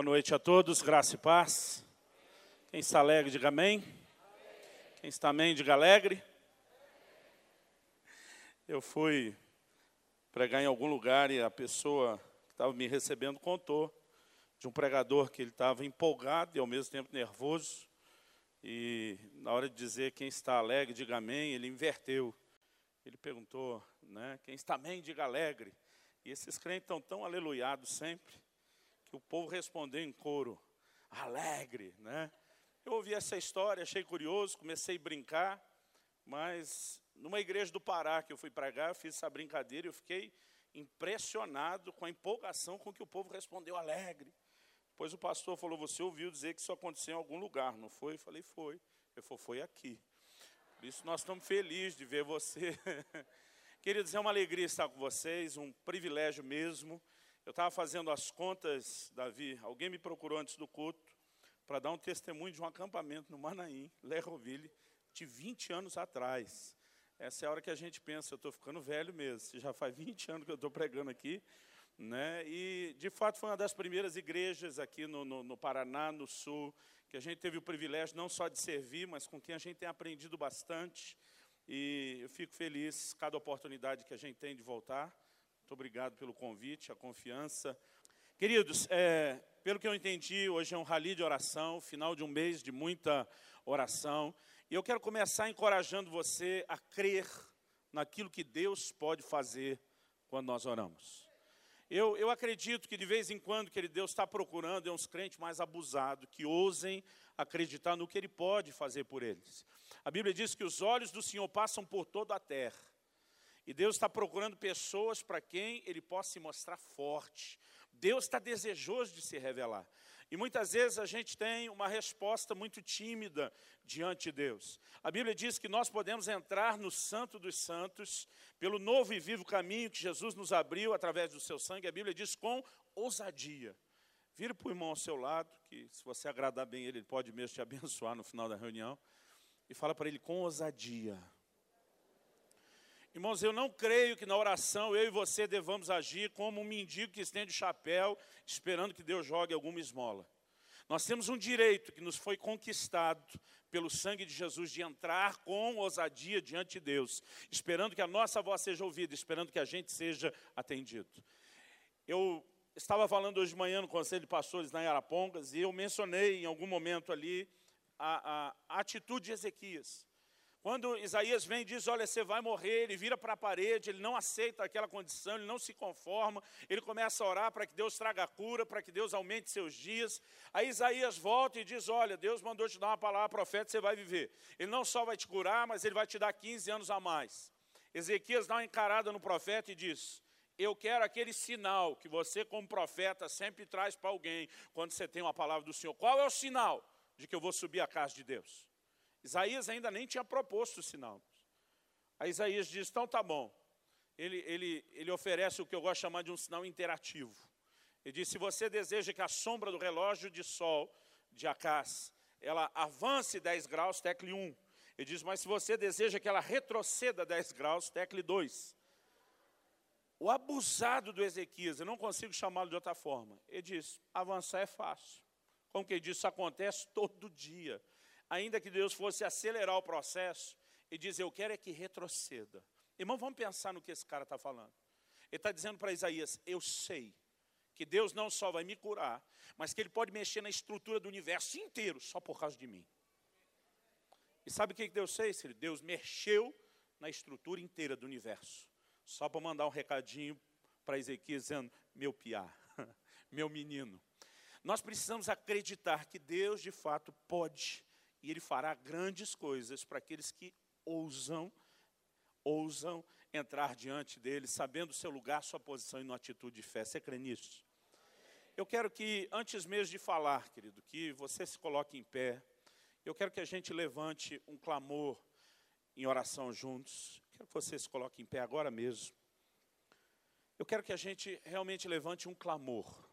Boa noite a todos, graça e paz. Quem está alegre, diga amém. Quem está amém, diga alegre. Eu fui pregar em algum lugar e a pessoa que estava me recebendo contou de um pregador que ele estava empolgado e ao mesmo tempo nervoso. E na hora de dizer quem está alegre, diga amém, ele inverteu. Ele perguntou, né, quem está amém, diga alegre. E esses crentes estão tão aleluiados sempre, que o povo respondeu em coro, alegre, né? Eu ouvi essa história, achei curioso, comecei a brincar, mas numa igreja do Pará que eu fui pregar, eu fiz essa brincadeira e eu fiquei impressionado com a empolgação com que o povo respondeu alegre. Depois o pastor falou, você ouviu dizer que isso aconteceu em algum lugar, não foi? Eu falei, foi. Eu falei, foi aqui. Por isso nós estamos felizes de ver você. Queridos, é uma alegria estar com vocês, um privilégio mesmo. Eu estava fazendo as contas, Davi, alguém me procurou antes do culto para dar um testemunho de um acampamento no Manaim, Lerroville, de 20 anos atrás. Essa é a hora que a gente pensa, eu estou ficando velho mesmo, já faz 20 anos que eu estou pregando aqui, né? E, de fato, foi uma das primeiras igrejas aqui no, no, no, Paraná, no Sul, que a gente teve o privilégio não só de servir, mas com quem a gente tem aprendido bastante. E eu fico feliz cada oportunidade que a gente tem de voltar. Muito obrigado pelo convite, a confiança. Queridos, é, pelo que eu entendi, hoje é um rally de oração, final de um mês de muita oração. E eu quero começar encorajando você a crer naquilo que Deus pode fazer quando nós oramos. Eu, eu acredito que de vez em quando, que Deus está procurando é uns crentes mais abusados, que ousem acreditar no que Ele pode fazer por eles. A Bíblia diz que os olhos do Senhor passam por toda a terra. E Deus está procurando pessoas para quem Ele possa se mostrar forte. Deus está desejoso de se revelar. E muitas vezes a gente tem uma resposta muito tímida diante de Deus. A Bíblia diz que nós podemos entrar no Santo dos Santos pelo novo e vivo caminho que Jesus nos abriu através do seu sangue. A Bíblia diz com ousadia. Vira para o irmão ao seu lado, que se você agradar bem ele, ele pode mesmo te abençoar no final da reunião. E fala para ele com ousadia. Irmãos, eu não creio que na oração eu e você devamos agir como um mendigo que estende o chapéu, esperando que Deus jogue alguma esmola. Nós temos um direito que nos foi conquistado pelo sangue de Jesus de entrar com ousadia diante de Deus, esperando que a nossa voz seja ouvida, esperando que a gente seja atendido. Eu estava falando hoje de manhã no Conselho de Pastores na Arapongas e eu mencionei em algum momento ali a, a, a atitude de Ezequias. Quando Isaías vem e diz, olha, você vai morrer, ele vira para a parede, ele não aceita aquela condição, ele não se conforma, ele começa a orar para que Deus traga cura, para que Deus aumente seus dias. Aí Isaías volta e diz, olha, Deus mandou te dar uma palavra profeta, você vai viver. Ele não só vai te curar, mas ele vai te dar 15 anos a mais. Ezequias dá uma encarada no profeta e diz, eu quero aquele sinal que você como profeta sempre traz para alguém, quando você tem uma palavra do Senhor. Qual é o sinal de que eu vou subir a casa de Deus? Isaías ainda nem tinha proposto o sinal. Aí Isaías diz, então tá bom. Ele, ele, ele oferece o que eu gosto de chamar de um sinal interativo. Ele diz, se você deseja que a sombra do relógio de sol de Acás, ela avance 10 graus, tecle 1. Ele diz, mas se você deseja que ela retroceda 10 graus, tecle 2. O abusado do Ezequias, eu não consigo chamá-lo de outra forma. Ele diz, avançar é fácil. Como que ele diz, isso acontece todo dia ainda que Deus fosse acelerar o processo e dizer, eu quero é que retroceda. Irmão, vamos pensar no que esse cara está falando. Ele está dizendo para Isaías, eu sei que Deus não só vai me curar, mas que Ele pode mexer na estrutura do universo inteiro só por causa de mim. E sabe o que Deus fez? Deus mexeu na estrutura inteira do universo. Só para mandar um recadinho para Ezequiel dizendo, meu piá, meu menino. Nós precisamos acreditar que Deus de fato pode e ele fará grandes coisas para aqueles que ousam, ousam entrar diante dele, sabendo o seu lugar, sua posição e uma atitude de fé. Você crê nisso? Eu quero que, antes mesmo de falar, querido, que você se coloque em pé. Eu quero que a gente levante um clamor em oração juntos. Quero que você se coloque em pé agora mesmo. Eu quero que a gente realmente levante um clamor.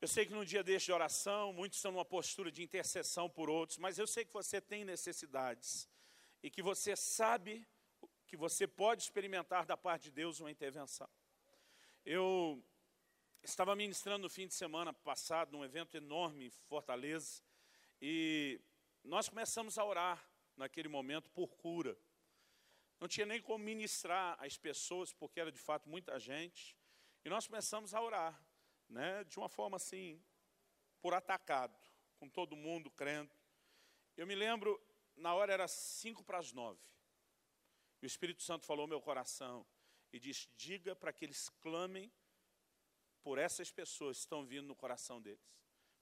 Eu sei que no dia deste de oração, muitos estão numa postura de intercessão por outros, mas eu sei que você tem necessidades e que você sabe que você pode experimentar da parte de Deus uma intervenção. Eu estava ministrando no fim de semana passado, num evento enorme em Fortaleza, e nós começamos a orar naquele momento por cura. Não tinha nem como ministrar as pessoas, porque era de fato muita gente. E nós começamos a orar, né, de uma forma assim, por atacado, com todo mundo crendo. Eu me lembro, na hora era cinco para as nove. E o Espírito Santo falou ao meu coração e disse: diga para que eles clamem por essas pessoas que estão vindo no coração deles.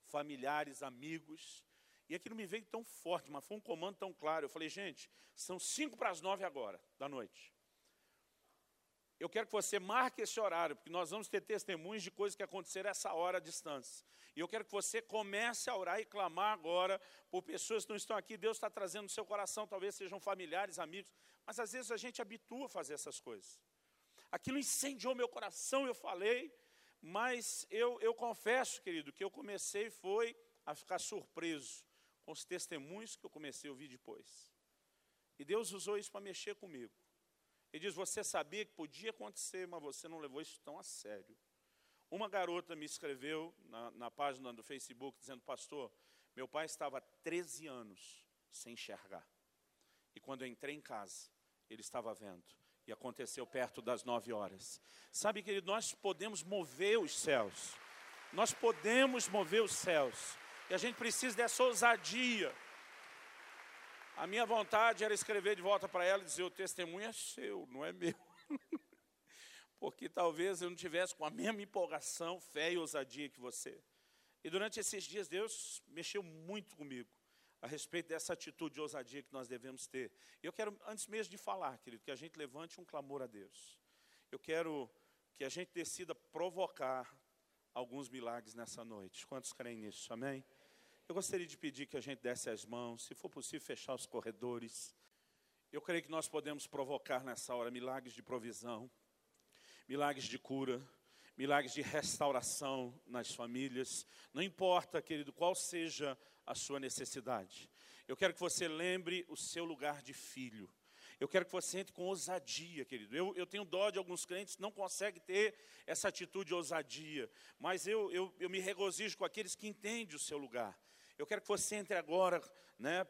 Familiares, amigos. E aquilo me veio tão forte, mas foi um comando tão claro. Eu falei, gente, são cinco para as nove agora, da noite. Eu quero que você marque esse horário, porque nós vamos ter testemunhos de coisas que aconteceram essa hora à distância. E eu quero que você comece a orar e clamar agora por pessoas que não estão aqui. Deus está trazendo no seu coração, talvez sejam familiares, amigos. Mas às vezes a gente habitua a fazer essas coisas. Aquilo incendiou meu coração, eu falei, mas eu, eu confesso, querido, que eu comecei foi a ficar surpreso com os testemunhos que eu comecei a ouvir depois. E Deus usou isso para mexer comigo. Ele diz: Você sabia que podia acontecer, mas você não levou isso tão a sério. Uma garota me escreveu na, na página do Facebook dizendo: Pastor, meu pai estava 13 anos sem enxergar. E quando eu entrei em casa, ele estava vendo. E aconteceu perto das nove horas. Sabe, querido, nós podemos mover os céus. Nós podemos mover os céus. E a gente precisa dessa ousadia. A minha vontade era escrever de volta para ela e dizer: o testemunho é seu, não é meu. Porque talvez eu não tivesse com a mesma empolgação, fé e ousadia que você. E durante esses dias, Deus mexeu muito comigo a respeito dessa atitude de ousadia que nós devemos ter. Eu quero, antes mesmo de falar, querido, que a gente levante um clamor a Deus. Eu quero que a gente decida provocar alguns milagres nessa noite. Quantos creem nisso? Amém? Eu gostaria de pedir que a gente desse as mãos, se for possível, fechar os corredores. Eu creio que nós podemos provocar nessa hora milagres de provisão, milagres de cura, milagres de restauração nas famílias. Não importa, querido, qual seja a sua necessidade. Eu quero que você lembre o seu lugar de filho. Eu quero que você entre com ousadia, querido. Eu, eu tenho dó de alguns crentes que não conseguem ter essa atitude de ousadia, mas eu, eu, eu me regozijo com aqueles que entendem o seu lugar. Eu quero que você entre agora, né,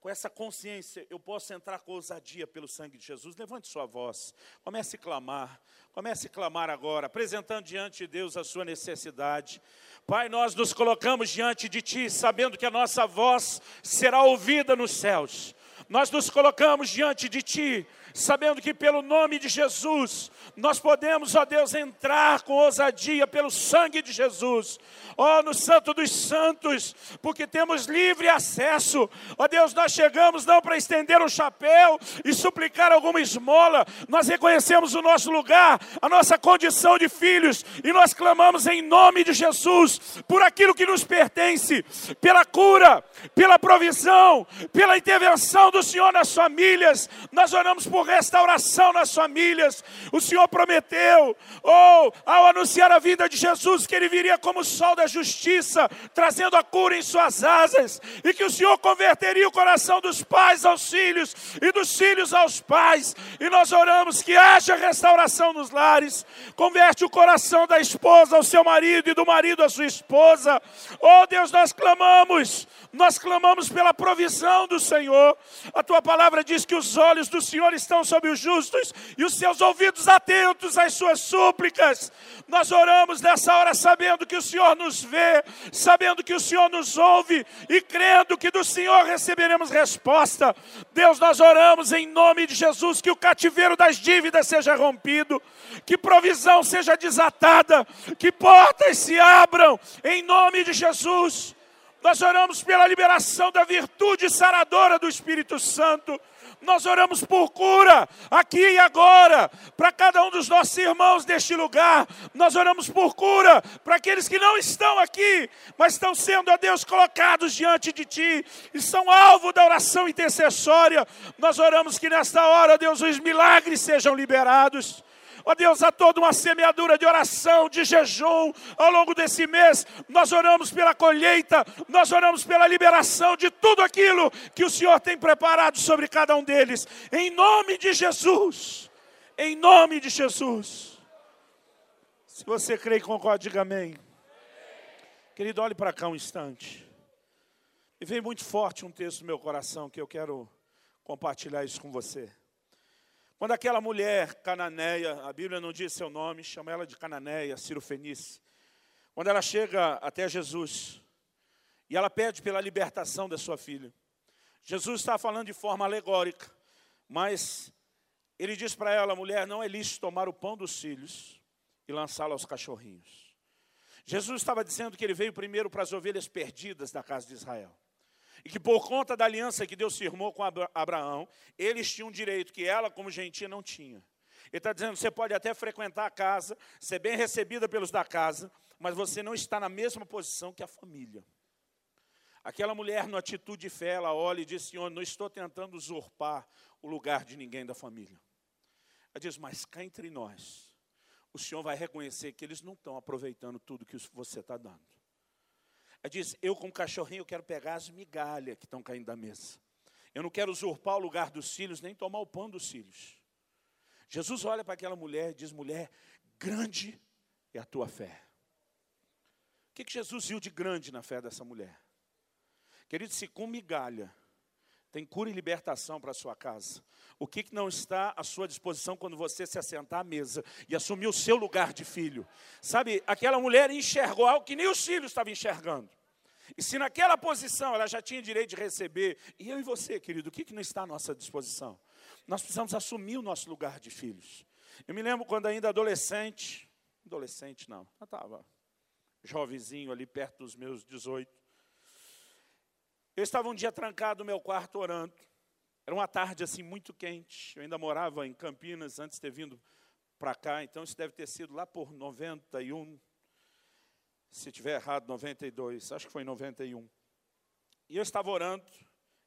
com essa consciência, eu posso entrar com ousadia pelo sangue de Jesus. Levante sua voz, comece a clamar, comece a clamar agora, apresentando diante de Deus a sua necessidade. Pai, nós nos colocamos diante de Ti, sabendo que a nossa voz será ouvida nos céus. Nós nos colocamos diante de Ti, sabendo que pelo nome de Jesus, nós podemos, ó Deus, entrar com ousadia pelo sangue de Jesus, ó no Santo dos Santos, porque temos livre acesso, ó Deus, nós chegamos não para estender um chapéu e suplicar alguma esmola, nós reconhecemos o nosso lugar, a nossa condição de filhos, e nós clamamos em nome de Jesus, por aquilo que nos pertence, pela cura, pela provisão, pela intervenção do Senhor nas famílias, nós oramos por restauração nas famílias. O Senhor prometeu, ou oh, ao anunciar a vida de Jesus, que ele viria como o sol da justiça, trazendo a cura em suas asas, e que o Senhor converteria o coração dos pais aos filhos e dos filhos aos pais. E nós oramos que haja restauração nos lares. Converte o coração da esposa ao seu marido e do marido à sua esposa. Oh Deus, nós clamamos, nós clamamos pela provisão do Senhor. A tua palavra diz que os olhos do Senhor estão estão sobre os justos e os seus ouvidos atentos às suas súplicas. Nós oramos nessa hora sabendo que o Senhor nos vê, sabendo que o Senhor nos ouve e crendo que do Senhor receberemos resposta. Deus, nós oramos em nome de Jesus que o cativeiro das dívidas seja rompido, que provisão seja desatada, que portas se abram em nome de Jesus. Nós oramos pela liberação da virtude saradora do Espírito Santo. Nós oramos por cura aqui e agora, para cada um dos nossos irmãos deste lugar. Nós oramos por cura para aqueles que não estão aqui, mas estão sendo, a Deus, colocados diante de Ti e são alvo da oração intercessória. Nós oramos que nesta hora, Deus, os milagres sejam liberados. Ó Deus, há toda uma semeadura de oração, de jejum ao longo desse mês. Nós oramos pela colheita, nós oramos pela liberação de tudo aquilo que o Senhor tem preparado sobre cada um deles. Em nome de Jesus. Em nome de Jesus. Se você crê e concorda, diga amém. Querido, olhe para cá um instante. E veio muito forte um texto no meu coração que eu quero compartilhar isso com você. Quando aquela mulher cananeia, a Bíblia não diz seu nome, chama ela de cananeia, Ciro Fenice. Quando ela chega até Jesus e ela pede pela libertação da sua filha. Jesus está falando de forma alegórica, mas ele diz para ela, mulher, não é lícito tomar o pão dos filhos e lançá-lo aos cachorrinhos. Jesus estava dizendo que ele veio primeiro para as ovelhas perdidas da casa de Israel. E que por conta da aliança que Deus firmou com Abraão, eles tinham um direito que ela, como gentia, não tinha. Ele está dizendo: você pode até frequentar a casa, ser bem recebida pelos da casa, mas você não está na mesma posição que a família. Aquela mulher, no atitude de fé, ela olha e diz: Senhor, não estou tentando usurpar o lugar de ninguém da família. Ela diz: Mas cá entre nós, o Senhor vai reconhecer que eles não estão aproveitando tudo que você está dando. Ela diz: Eu, como cachorrinho, quero pegar as migalhas que estão caindo da mesa. Eu não quero usurpar o lugar dos filhos, nem tomar o pão dos filhos. Jesus olha para aquela mulher e diz: Mulher, grande é a tua fé. O que, que Jesus viu de grande na fé dessa mulher? Querido, se com migalha tem cura e libertação para a sua casa. O que, que não está à sua disposição quando você se assentar à mesa e assumir o seu lugar de filho? Sabe, aquela mulher enxergou algo que nem os filhos estavam enxergando. E se naquela posição ela já tinha direito de receber, e eu e você, querido, o que, que não está à nossa disposição? Nós precisamos assumir o nosso lugar de filhos. Eu me lembro quando ainda adolescente, adolescente não, eu estava jovenzinho ali perto dos meus 18, eu estava um dia trancado no meu quarto orando. Era uma tarde assim muito quente. Eu ainda morava em Campinas antes de ter vindo para cá, então isso deve ter sido lá por 91. Se tiver errado, 92, acho que foi 91. E eu estava orando,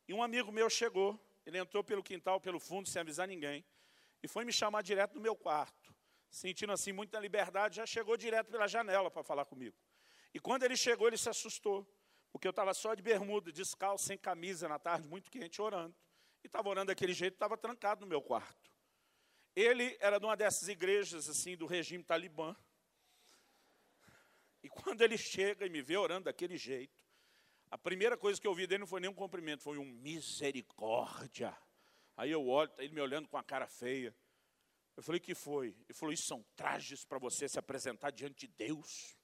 e um amigo meu chegou, ele entrou pelo quintal, pelo fundo, sem avisar ninguém, e foi me chamar direto no meu quarto. Sentindo assim muita liberdade, já chegou direto pela janela para falar comigo. E quando ele chegou, ele se assustou. Porque eu estava só de bermuda, descalço, sem camisa, na tarde, muito quente, orando. E estava orando daquele jeito, estava trancado no meu quarto. Ele era de uma dessas igrejas, assim, do regime talibã. E quando ele chega e me vê orando daquele jeito, a primeira coisa que eu ouvi dele não foi nem um cumprimento, foi um misericórdia. Aí eu olho, ele me olhando com a cara feia. Eu falei, que foi? Ele falou, isso são trajes para você se apresentar diante de Deus.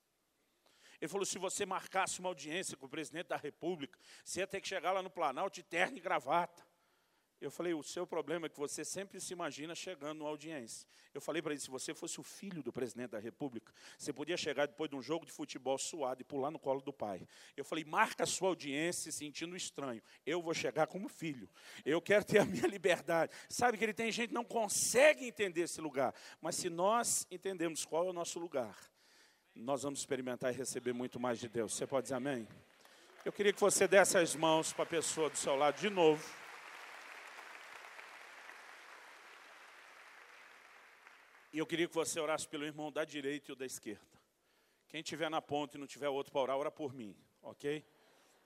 Ele falou: se você marcasse uma audiência com o presidente da República, você ia ter que chegar lá no Planalto de terno e gravata. Eu falei: o seu problema é que você sempre se imagina chegando numa audiência. Eu falei para ele: se você fosse o filho do presidente da República, você podia chegar depois de um jogo de futebol suado e pular no colo do pai. Eu falei: marca a sua audiência sentindo estranho. Eu vou chegar como filho. Eu quero ter a minha liberdade. Sabe que ele tem gente que não consegue entender esse lugar. Mas se nós entendemos qual é o nosso lugar, nós vamos experimentar e receber muito mais de Deus. Você pode dizer amém? Eu queria que você desse as mãos para a pessoa do seu lado de novo. E eu queria que você orasse pelo irmão da direita e o da esquerda. Quem tiver na ponta e não tiver outro para orar, ora por mim, ok?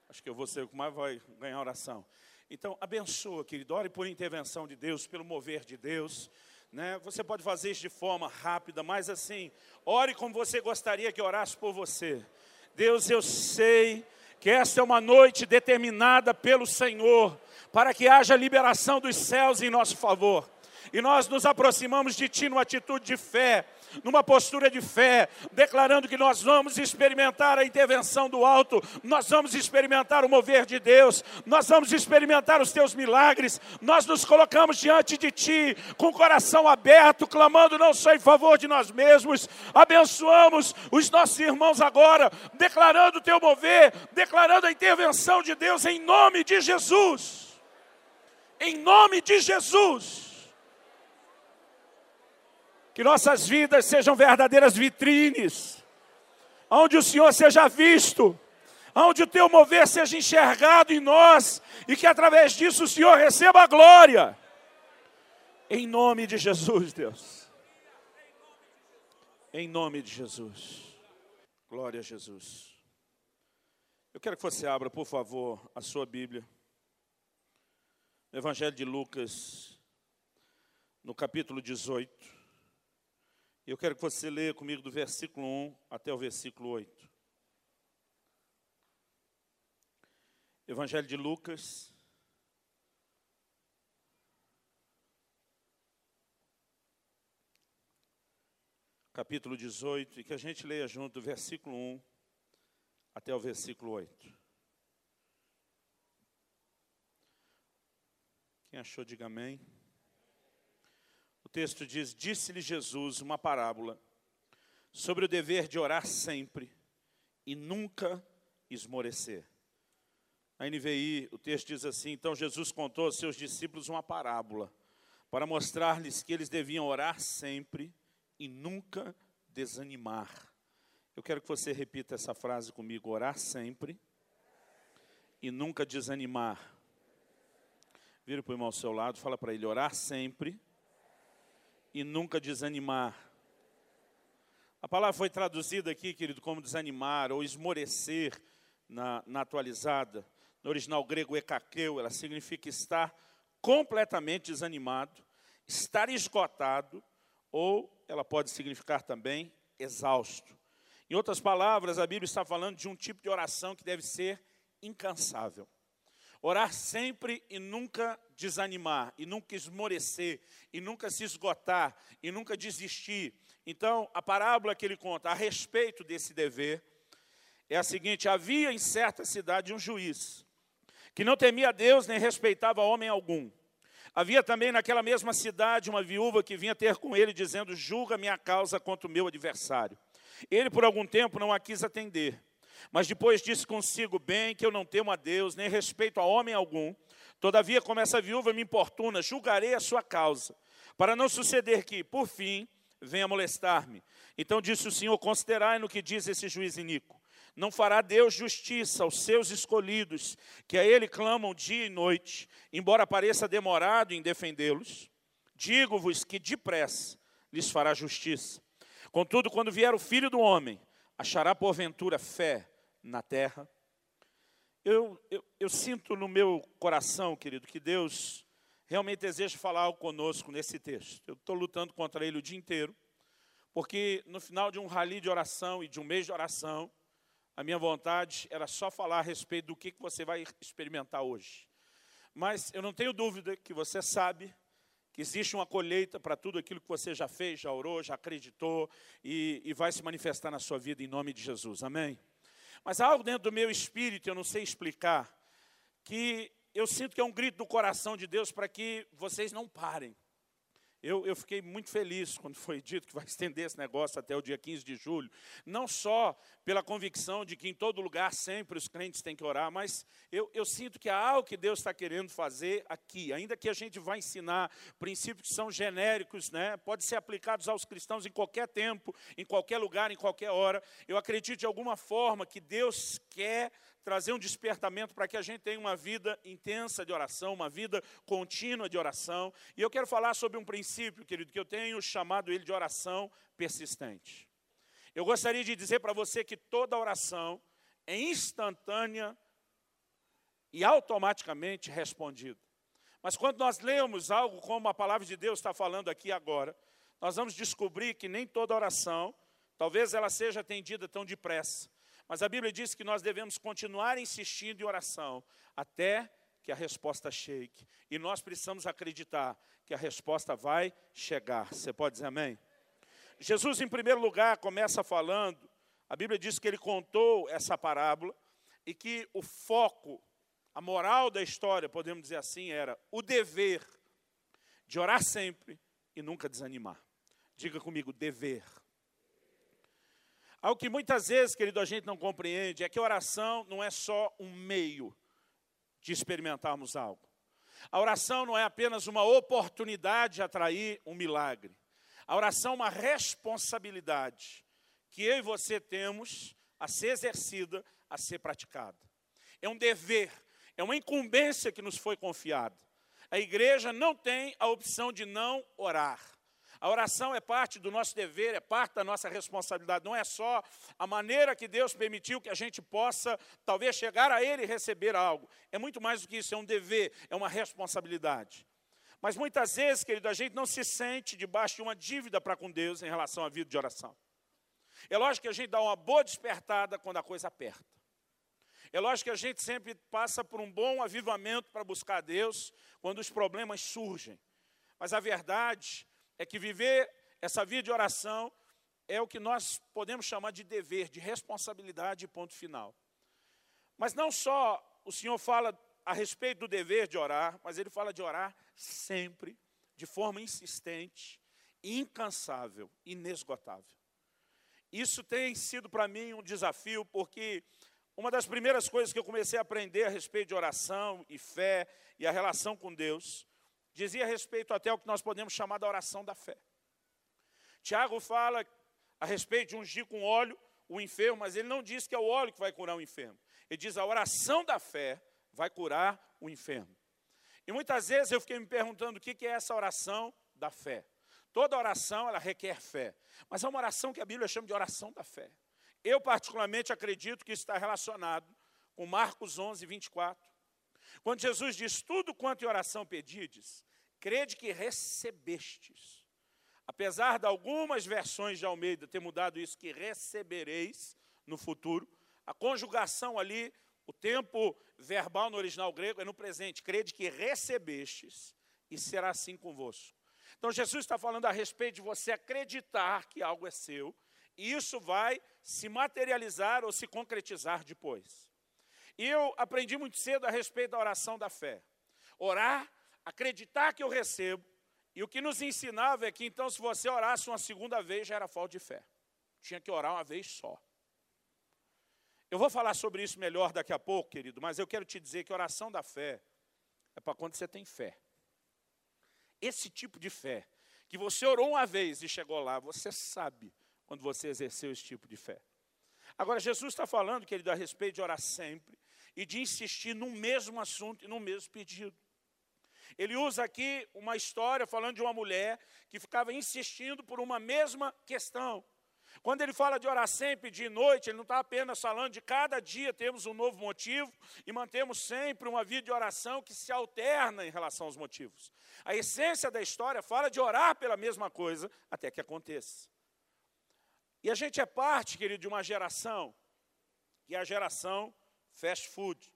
Acho que eu vou ser o que mais vai ganhar oração. Então, abençoa, querido. Ore por intervenção de Deus, pelo mover de Deus. Né? Você pode fazer isso de forma rápida, mas assim, ore como você gostaria que orasse por você. Deus, eu sei que esta é uma noite determinada pelo Senhor para que haja liberação dos céus em nosso favor. E nós nos aproximamos de Ti numa atitude de fé, numa postura de fé, declarando que nós vamos experimentar a intervenção do alto, nós vamos experimentar o mover de Deus, nós vamos experimentar os teus milagres, nós nos colocamos diante de ti com o coração aberto, clamando não só em favor de nós mesmos, abençoamos os nossos irmãos agora, declarando o teu mover, declarando a intervenção de Deus em nome de Jesus. Em nome de Jesus que nossas vidas sejam verdadeiras vitrines, onde o Senhor seja visto, onde o teu mover seja enxergado em nós e que através disso o Senhor receba a glória. Em nome de Jesus, Deus. Em nome de Jesus. Glória a Jesus. Eu quero que você abra, por favor, a sua Bíblia. No Evangelho de Lucas, no capítulo 18. Eu quero que você leia comigo do versículo 1 até o versículo 8. Evangelho de Lucas, capítulo 18, e que a gente leia junto do versículo 1 até o versículo 8. Quem achou, diga amém. Texto diz: Disse-lhe Jesus uma parábola sobre o dever de orar sempre e nunca esmorecer. Na NVI, o texto diz assim: Então Jesus contou aos seus discípulos uma parábola para mostrar-lhes que eles deviam orar sempre e nunca desanimar. Eu quero que você repita essa frase comigo: orar sempre e nunca desanimar. Vira para o irmão ao seu lado, fala para ele: orar sempre e nunca desanimar. A palavra foi traduzida aqui, querido, como desanimar ou esmorecer na, na atualizada. No original grego, ekakeu, ela significa estar completamente desanimado, estar esgotado, ou ela pode significar também exausto. Em outras palavras, a Bíblia está falando de um tipo de oração que deve ser incansável. Orar sempre e nunca desanimar, e nunca esmorecer, e nunca se esgotar, e nunca desistir. Então, a parábola que ele conta a respeito desse dever é a seguinte: havia em certa cidade um juiz que não temia Deus nem respeitava homem algum. Havia também naquela mesma cidade uma viúva que vinha ter com ele, dizendo: Julga minha causa contra o meu adversário. Ele, por algum tempo, não a quis atender. Mas depois disse consigo: Bem, que eu não temo a Deus, nem respeito a homem algum. Todavia, como essa viúva me importuna, julgarei a sua causa, para não suceder que, por fim, venha molestar-me. Então disse o Senhor: Considerai no que diz esse juiz iníquo. Não fará Deus justiça aos seus escolhidos, que a Ele clamam dia e noite, embora pareça demorado em defendê-los? Digo-vos que depressa lhes fará justiça. Contudo, quando vier o Filho do Homem, achará porventura fé na terra? Eu, eu, eu, sinto no meu coração, querido, que Deus realmente deseja falar conosco nesse texto. Eu estou lutando contra ele o dia inteiro, porque no final de um rally de oração e de um mês de oração, a minha vontade era só falar a respeito do que, que você vai experimentar hoje. Mas eu não tenho dúvida que você sabe que existe uma colheita para tudo aquilo que você já fez, já orou, já acreditou e, e vai se manifestar na sua vida em nome de Jesus. Amém? Mas há algo dentro do meu espírito, eu não sei explicar, que eu sinto que é um grito do coração de Deus para que vocês não parem. Eu, eu, fiquei muito feliz quando foi dito que vai estender esse negócio até o dia 15 de julho. Não só pela convicção de que em todo lugar sempre os crentes têm que orar, mas eu, eu sinto que há algo que Deus está querendo fazer aqui. Ainda que a gente vá ensinar princípios que são genéricos, né, pode ser aplicados aos cristãos em qualquer tempo, em qualquer lugar, em qualquer hora. Eu acredito de alguma forma que Deus quer trazer um despertamento para que a gente tenha uma vida intensa de oração, uma vida contínua de oração. E eu quero falar sobre um princípio, querido, que eu tenho chamado ele de oração persistente. Eu gostaria de dizer para você que toda oração é instantânea e automaticamente respondida. Mas quando nós lemos algo como a palavra de Deus está falando aqui agora, nós vamos descobrir que nem toda oração, talvez ela seja atendida tão depressa. Mas a Bíblia diz que nós devemos continuar insistindo em oração até que a resposta chegue. E nós precisamos acreditar que a resposta vai chegar. Você pode dizer amém? Jesus, em primeiro lugar, começa falando, a Bíblia diz que ele contou essa parábola e que o foco, a moral da história, podemos dizer assim, era o dever de orar sempre e nunca desanimar. Diga comigo, dever. Algo que muitas vezes, querido, a gente não compreende é que a oração não é só um meio de experimentarmos algo. A oração não é apenas uma oportunidade de atrair um milagre. A oração é uma responsabilidade que eu e você temos a ser exercida, a ser praticada. É um dever, é uma incumbência que nos foi confiada. A igreja não tem a opção de não orar. A oração é parte do nosso dever, é parte da nossa responsabilidade. Não é só a maneira que Deus permitiu que a gente possa, talvez, chegar a Ele e receber algo. É muito mais do que isso, é um dever, é uma responsabilidade. Mas muitas vezes, querido, a gente não se sente debaixo de uma dívida para com Deus em relação à vida de oração. É lógico que a gente dá uma boa despertada quando a coisa aperta. É lógico que a gente sempre passa por um bom avivamento para buscar Deus quando os problemas surgem. Mas a verdade é que viver essa vida de oração é o que nós podemos chamar de dever, de responsabilidade, ponto final. Mas não só o Senhor fala a respeito do dever de orar, mas ele fala de orar sempre, de forma insistente, incansável, inesgotável. Isso tem sido para mim um desafio, porque uma das primeiras coisas que eu comecei a aprender a respeito de oração e fé e a relação com Deus, dizia respeito até o que nós podemos chamar da oração da fé. Tiago fala a respeito de ungir com óleo o enfermo, mas ele não diz que é o óleo que vai curar o enfermo. Ele diz a oração da fé vai curar o enfermo. E muitas vezes eu fiquei me perguntando o que é essa oração da fé. Toda oração ela requer fé, mas é uma oração que a Bíblia chama de oração da fé. Eu particularmente acredito que está relacionado com Marcos 11, 24. Quando Jesus diz, tudo quanto em oração pedides, crede que recebestes. Apesar de algumas versões de Almeida ter mudado isso, que recebereis no futuro, a conjugação ali o tempo verbal no original grego é no presente. Crede que recebestes e será assim convosco. Então Jesus está falando a respeito de você acreditar que algo é seu, e isso vai se materializar ou se concretizar depois. E eu aprendi muito cedo a respeito da oração da fé. Orar, acreditar que eu recebo, e o que nos ensinava é que então se você orasse uma segunda vez já era falta de fé. Tinha que orar uma vez só. Eu vou falar sobre isso melhor daqui a pouco, querido, mas eu quero te dizer que oração da fé é para quando você tem fé. Esse tipo de fé, que você orou uma vez e chegou lá, você sabe quando você exerceu esse tipo de fé. Agora, Jesus está falando, querido, a respeito de orar sempre e de insistir no mesmo assunto e no mesmo pedido. Ele usa aqui uma história falando de uma mulher que ficava insistindo por uma mesma questão. Quando ele fala de orar sempre de noite, ele não está apenas falando de cada dia temos um novo motivo e mantemos sempre uma vida de oração que se alterna em relação aos motivos. A essência da história fala de orar pela mesma coisa até que aconteça. E a gente é parte, querido, de uma geração, que é a geração fast food.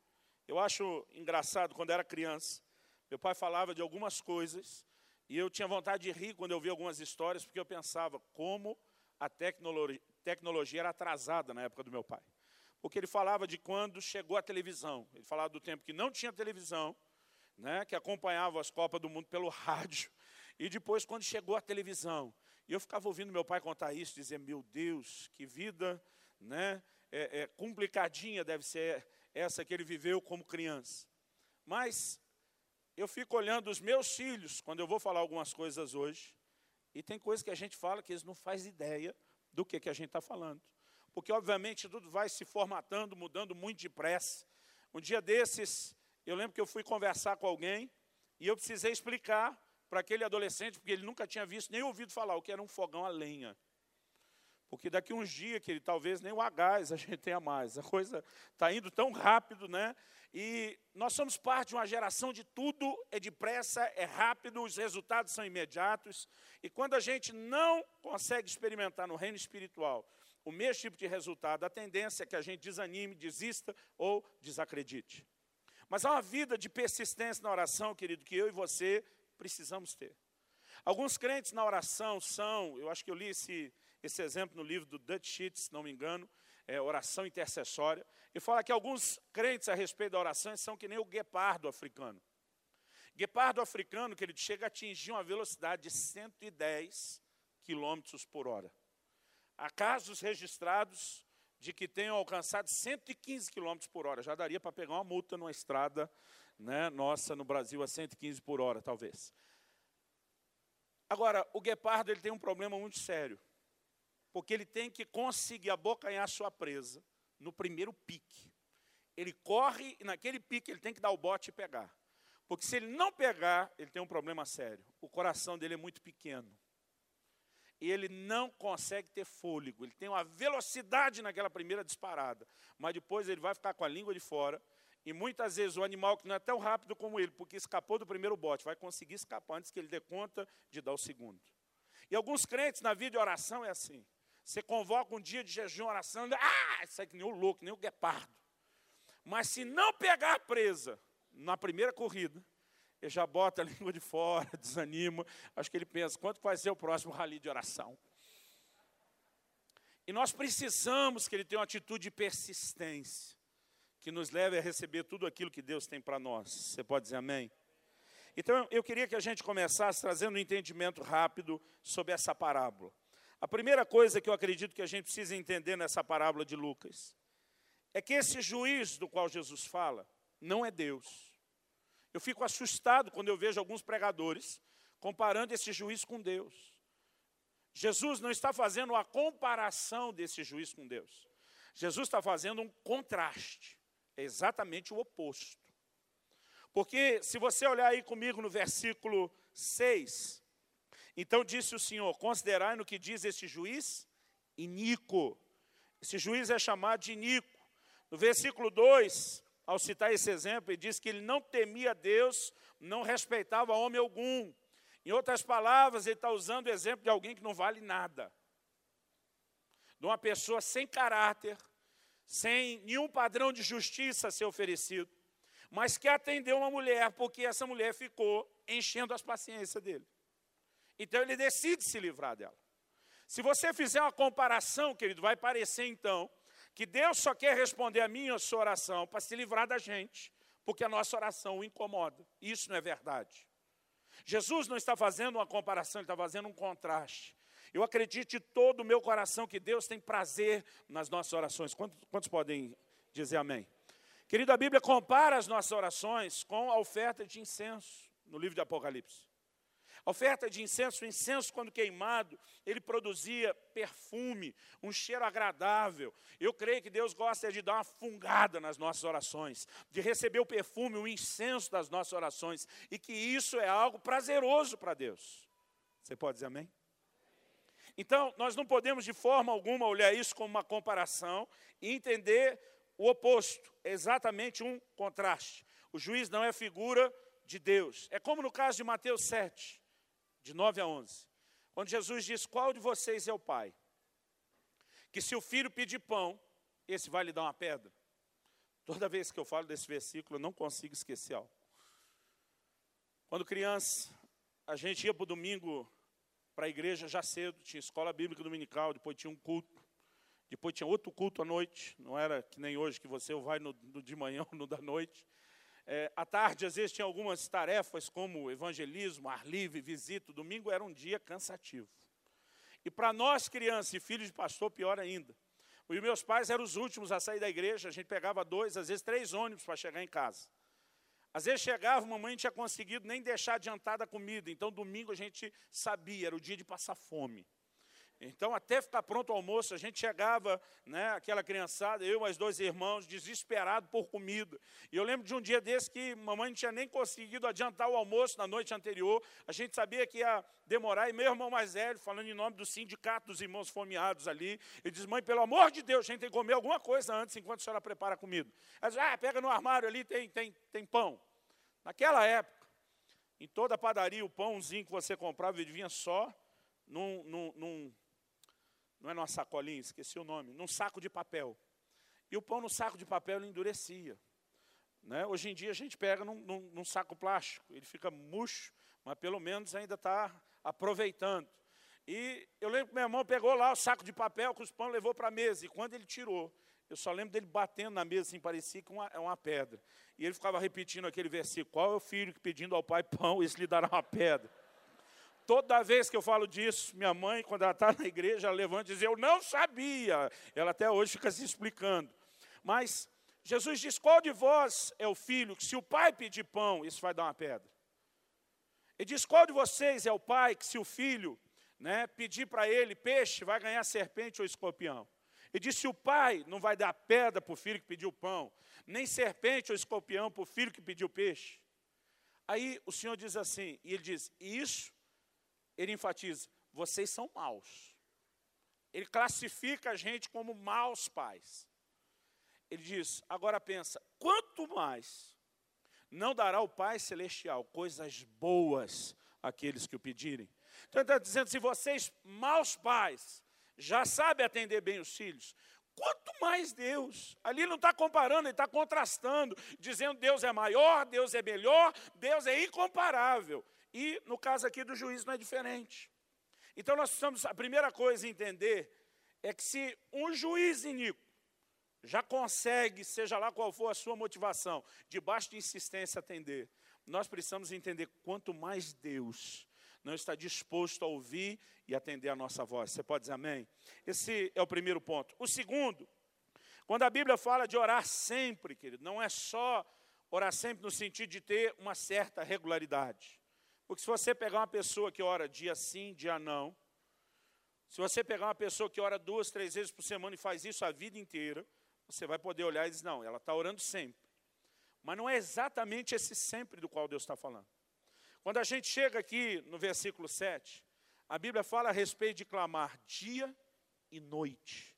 Eu acho engraçado, quando era criança, meu pai falava de algumas coisas e eu tinha vontade de rir quando eu via algumas histórias, porque eu pensava, como a tecnologia, tecnologia era atrasada na época do meu pai. Porque ele falava de quando chegou a televisão. Ele falava do tempo que não tinha televisão, né, que acompanhava as Copas do Mundo pelo rádio. E depois, quando chegou a televisão. E eu ficava ouvindo meu pai contar isso, dizer, meu Deus, que vida né, é, é, complicadinha deve ser essa que ele viveu como criança. Mas eu fico olhando os meus filhos, quando eu vou falar algumas coisas hoje, e tem coisas que a gente fala que eles não fazem ideia do que, que a gente está falando. Porque, obviamente, tudo vai se formatando, mudando muito depressa. Um dia desses, eu lembro que eu fui conversar com alguém e eu precisei explicar para aquele adolescente, porque ele nunca tinha visto nem ouvido falar o que era um fogão a lenha. Porque daqui uns dias, que ele talvez nem o a gás a gente tenha mais. A coisa está indo tão rápido, né? E nós somos parte de uma geração de tudo é depressa, é rápido, os resultados são imediatos. E quando a gente não consegue experimentar no reino espiritual o mesmo tipo de resultado, a tendência é que a gente desanime, desista ou desacredite. Mas há uma vida de persistência na oração, querido, que eu e você precisamos ter. Alguns crentes na oração são, eu acho que eu li esse, esse exemplo no livro do Dutch Sheets, se não me engano, é, oração intercessória. E fala que alguns crentes a respeito da oração são que nem o guepardo africano. Guepardo africano, que ele chega a atingir uma velocidade de 110 quilômetros por hora. Há casos registrados de que tenham alcançado 115 quilômetros por hora. Já daria para pegar uma multa numa estrada né, nossa no Brasil a 115 por hora, talvez. Agora, o guepardo ele tem um problema muito sério porque ele tem que conseguir abocanhar sua presa no primeiro pique. Ele corre e naquele pique ele tem que dar o bote e pegar. Porque se ele não pegar, ele tem um problema sério. O coração dele é muito pequeno. E ele não consegue ter fôlego. Ele tem uma velocidade naquela primeira disparada. Mas depois ele vai ficar com a língua de fora E muitas vezes o animal que não é tão rápido como ele, porque escapou do primeiro bote, vai conseguir escapar antes que ele dê conta de dar o segundo. E alguns crentes na vida de oração é assim. Você convoca um dia de jejum, oração, ah, é que nem o louco, nem o guepardo. Mas se não pegar a presa na primeira corrida, ele já bota a língua de fora, desanima. Acho que ele pensa, quanto vai ser o próximo rally de oração? E nós precisamos que ele tenha uma atitude de persistência, que nos leve a receber tudo aquilo que Deus tem para nós. Você pode dizer amém? Então, eu queria que a gente começasse trazendo um entendimento rápido sobre essa parábola. A primeira coisa que eu acredito que a gente precisa entender nessa parábola de Lucas é que esse juiz do qual Jesus fala não é Deus. Eu fico assustado quando eu vejo alguns pregadores comparando esse juiz com Deus. Jesus não está fazendo uma comparação desse juiz com Deus. Jesus está fazendo um contraste. É exatamente o oposto. Porque se você olhar aí comigo no versículo 6, então disse o Senhor: Considerai no que diz este juiz iníquo. Esse juiz é chamado de iníquo. No versículo 2, ao citar esse exemplo, ele diz que ele não temia Deus, não respeitava homem algum. Em outras palavras, ele está usando o exemplo de alguém que não vale nada. De uma pessoa sem caráter, sem nenhum padrão de justiça ser oferecido, mas que atendeu uma mulher, porque essa mulher ficou enchendo as paciências dele. Então ele decide se livrar dela. Se você fizer uma comparação, querido, vai parecer então que Deus só quer responder a minha sua oração para se livrar da gente, porque a nossa oração o incomoda. Isso não é verdade. Jesus não está fazendo uma comparação, ele está fazendo um contraste. Eu acredito de todo o meu coração que Deus tem prazer nas nossas orações. Quantos, quantos podem dizer amém? Querido, a Bíblia compara as nossas orações com a oferta de incenso no livro de Apocalipse. A oferta de incenso, o incenso, quando queimado, ele produzia perfume, um cheiro agradável. Eu creio que Deus gosta de dar uma fungada nas nossas orações, de receber o perfume, o incenso das nossas orações, e que isso é algo prazeroso para Deus. Você pode dizer amém? Então, nós não podemos de forma alguma olhar isso como uma comparação e entender o oposto, é exatamente um contraste. O juiz não é figura de Deus. É como no caso de Mateus 7 de 9 a 11, quando Jesus diz: Qual de vocês é o pai? Que se o filho pedir pão, esse vai lhe dar uma pedra. Toda vez que eu falo desse versículo, eu não consigo esquecer algo. Quando criança, a gente ia para o domingo para a igreja já cedo, tinha escola bíblica dominical, depois tinha um culto, depois tinha outro culto à noite, não era que nem hoje que você vai no, no de manhã ou no da noite. É, à tarde, às vezes, tinha algumas tarefas como evangelismo, ar livre, visita. Domingo era um dia cansativo. E para nós, crianças e filhos de pastor, pior ainda. Os meus pais eram os últimos a sair da igreja, a gente pegava dois, às vezes três ônibus para chegar em casa. Às vezes chegava, a mamãe não tinha conseguido nem deixar adiantada a comida, então domingo a gente sabia, era o dia de passar fome. Então, até ficar pronto o almoço, a gente chegava, né, aquela criançada, eu e mais dois irmãos, desesperado por comida. E eu lembro de um dia desse que mamãe não tinha nem conseguido adiantar o almoço na noite anterior. A gente sabia que ia demorar, e meu irmão mais velho, falando em nome do sindicato dos irmãos fomeados ali, ele diz: Mãe, pelo amor de Deus, a gente tem que comer alguma coisa antes, enquanto a senhora prepara a comida. Ela diz: Ah, pega no armário ali, tem, tem, tem pão. Naquela época, em toda padaria, o pãozinho que você comprava, ele vinha só num, num, num não é numa sacolinha, esqueci o nome, num saco de papel. E o pão no saco de papel ele endurecia. Né? Hoje em dia a gente pega num, num, num saco plástico, ele fica murcho, mas pelo menos ainda está aproveitando. E eu lembro que meu irmão pegou lá o saco de papel que os pão levou para a mesa, e quando ele tirou, eu só lembro dele batendo na mesa, assim, parecia que uma, uma pedra. E ele ficava repetindo aquele versículo, qual é o filho que pedindo ao pai pão, esse lhe dará uma pedra? Toda vez que eu falo disso, minha mãe, quando ela está na igreja, ela levanta e diz: Eu não sabia. Ela até hoje fica se explicando. Mas Jesus diz: Qual de vós é o filho que, se o pai pedir pão, isso vai dar uma pedra? Ele diz: Qual de vocês é o pai que, se o filho né, pedir para ele peixe, vai ganhar serpente ou escorpião? Ele diz: Se o pai não vai dar pedra para o filho que pediu pão, nem serpente ou escorpião para o filho que pediu peixe. Aí o Senhor diz assim, e ele diz: Isso ele enfatiza: vocês são maus. Ele classifica a gente como maus pais. Ele diz: agora pensa, quanto mais não dará o Pai Celestial coisas boas àqueles que o pedirem? Então ele está dizendo: se vocês, maus pais, já sabem atender bem os filhos, quanto mais Deus. Ali não está comparando, ele está contrastando, dizendo Deus é maior, Deus é melhor, Deus é incomparável. E no caso aqui do juiz não é diferente. Então nós precisamos, a primeira coisa a entender é que se um juiz iníquo já consegue, seja lá qual for a sua motivação, debaixo de insistência atender, nós precisamos entender quanto mais Deus não está disposto a ouvir e atender a nossa voz. Você pode dizer amém? Esse é o primeiro ponto. O segundo, quando a Bíblia fala de orar sempre, querido, não é só orar sempre no sentido de ter uma certa regularidade. Porque se você pegar uma pessoa que ora dia sim, dia não, se você pegar uma pessoa que ora duas, três vezes por semana e faz isso a vida inteira, você vai poder olhar e dizer, não, ela está orando sempre. Mas não é exatamente esse sempre do qual Deus está falando. Quando a gente chega aqui no versículo 7, a Bíblia fala a respeito de clamar dia e noite.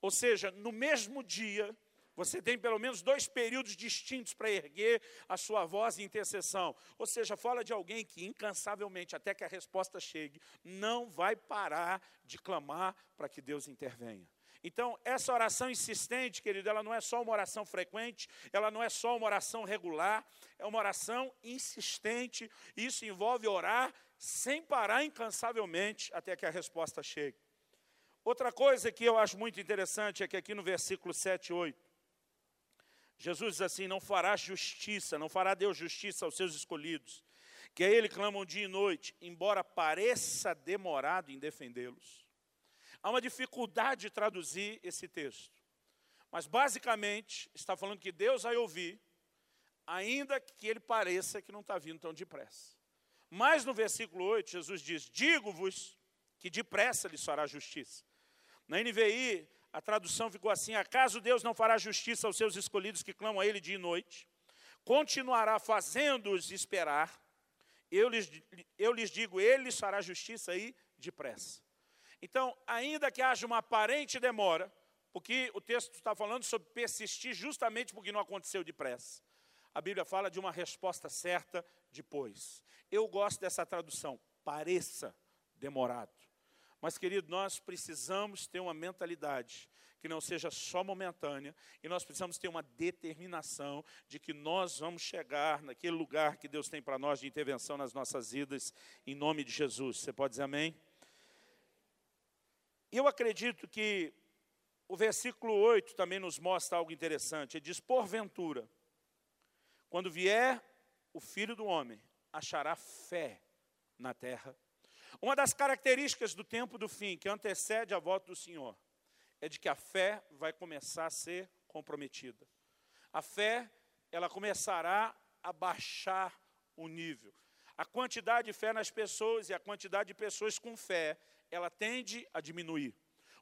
Ou seja, no mesmo dia, você tem pelo menos dois períodos distintos para erguer a sua voz em intercessão. Ou seja, fala de alguém que incansavelmente, até que a resposta chegue, não vai parar de clamar para que Deus intervenha. Então, essa oração insistente, querido, ela não é só uma oração frequente, ela não é só uma oração regular, é uma oração insistente. Isso envolve orar sem parar incansavelmente até que a resposta chegue. Outra coisa que eu acho muito interessante é que aqui no versículo 7 e 8, Jesus diz assim: Não fará justiça, não fará Deus justiça aos seus escolhidos, que a Ele clamam dia e noite, embora pareça demorado em defendê-los. Há uma dificuldade de traduzir esse texto. Mas basicamente está falando que Deus vai ouvir, ainda que ele pareça que não está vindo tão depressa. Mas no versículo 8, Jesus diz: Digo-vos que depressa lhes fará justiça. Na NVI, a tradução ficou assim: Acaso Deus não fará justiça aos seus escolhidos que clamam a Ele dia e noite? Continuará fazendo-os esperar. Eu lhes, eu lhes digo, Ele fará justiça aí depressa. Então, ainda que haja uma aparente demora, porque o texto está falando sobre persistir justamente porque não aconteceu depressa. A Bíblia fala de uma resposta certa depois. Eu gosto dessa tradução, pareça demorado. Mas, querido, nós precisamos ter uma mentalidade que não seja só momentânea, e nós precisamos ter uma determinação de que nós vamos chegar naquele lugar que Deus tem para nós de intervenção nas nossas vidas, em nome de Jesus. Você pode dizer amém? E eu acredito que o versículo 8 também nos mostra algo interessante. Ele diz: Porventura, quando vier o filho do homem, achará fé na terra. Uma das características do tempo do fim, que antecede a volta do Senhor, é de que a fé vai começar a ser comprometida. A fé, ela começará a baixar o nível. A quantidade de fé nas pessoas e a quantidade de pessoas com fé ela tende a diminuir.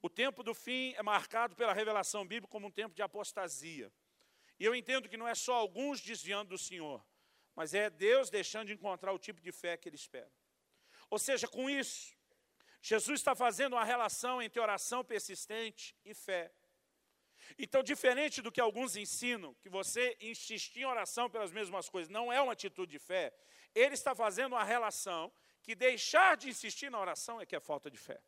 O tempo do fim é marcado pela revelação bíblica como um tempo de apostasia. E eu entendo que não é só alguns desviando do Senhor, mas é Deus deixando de encontrar o tipo de fé que ele espera. Ou seja, com isso, Jesus está fazendo uma relação entre oração persistente e fé. Então, diferente do que alguns ensinam, que você insistir em oração pelas mesmas coisas não é uma atitude de fé, ele está fazendo uma relação que deixar de insistir na oração é que é falta de fé.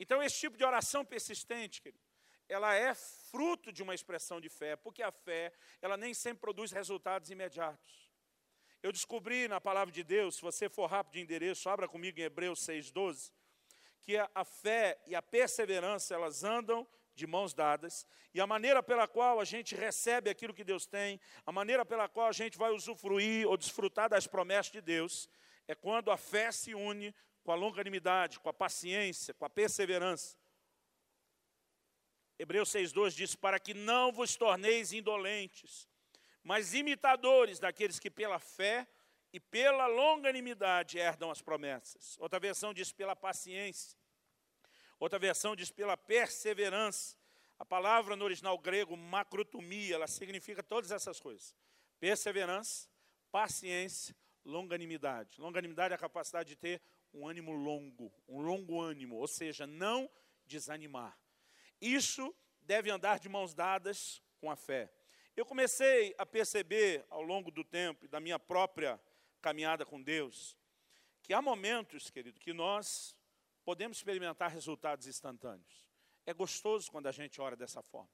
Então, esse tipo de oração persistente, querido, ela é fruto de uma expressão de fé, porque a fé, ela nem sempre produz resultados imediatos. Eu descobri na palavra de Deus, se você for rápido de endereço, abra comigo em Hebreus 6,12, que a, a fé e a perseverança, elas andam de mãos dadas, e a maneira pela qual a gente recebe aquilo que Deus tem, a maneira pela qual a gente vai usufruir ou desfrutar das promessas de Deus, é quando a fé se une com a longanimidade, com a paciência, com a perseverança. Hebreus 6,2 diz: Para que não vos torneis indolentes, mas imitadores daqueles que pela fé e pela longanimidade herdam as promessas. Outra versão diz pela paciência. Outra versão diz pela perseverança. A palavra no original grego, macrotomia, ela significa todas essas coisas: perseverança, paciência, longanimidade. Longanimidade é a capacidade de ter um ânimo longo, um longo ânimo, ou seja, não desanimar. Isso deve andar de mãos dadas com a fé. Eu comecei a perceber ao longo do tempo e da minha própria caminhada com Deus, que há momentos, querido, que nós podemos experimentar resultados instantâneos. É gostoso quando a gente ora dessa forma.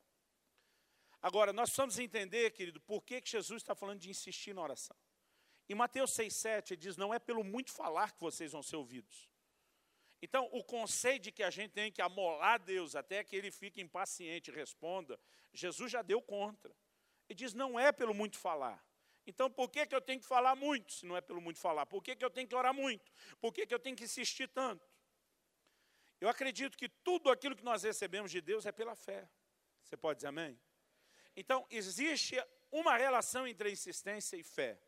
Agora, nós precisamos entender, querido, por que, que Jesus está falando de insistir na oração. Em Mateus 6,7 ele diz, não é pelo muito falar que vocês vão ser ouvidos. Então, o conceito de que a gente tem que amolar Deus até que ele fique impaciente e responda, Jesus já deu contra. Ele diz, não é pelo muito falar. Então, por que, que eu tenho que falar muito, se não é pelo muito falar? Por que, que eu tenho que orar muito? Por que, que eu tenho que insistir tanto? Eu acredito que tudo aquilo que nós recebemos de Deus é pela fé. Você pode dizer amém? Então, existe uma relação entre insistência e fé.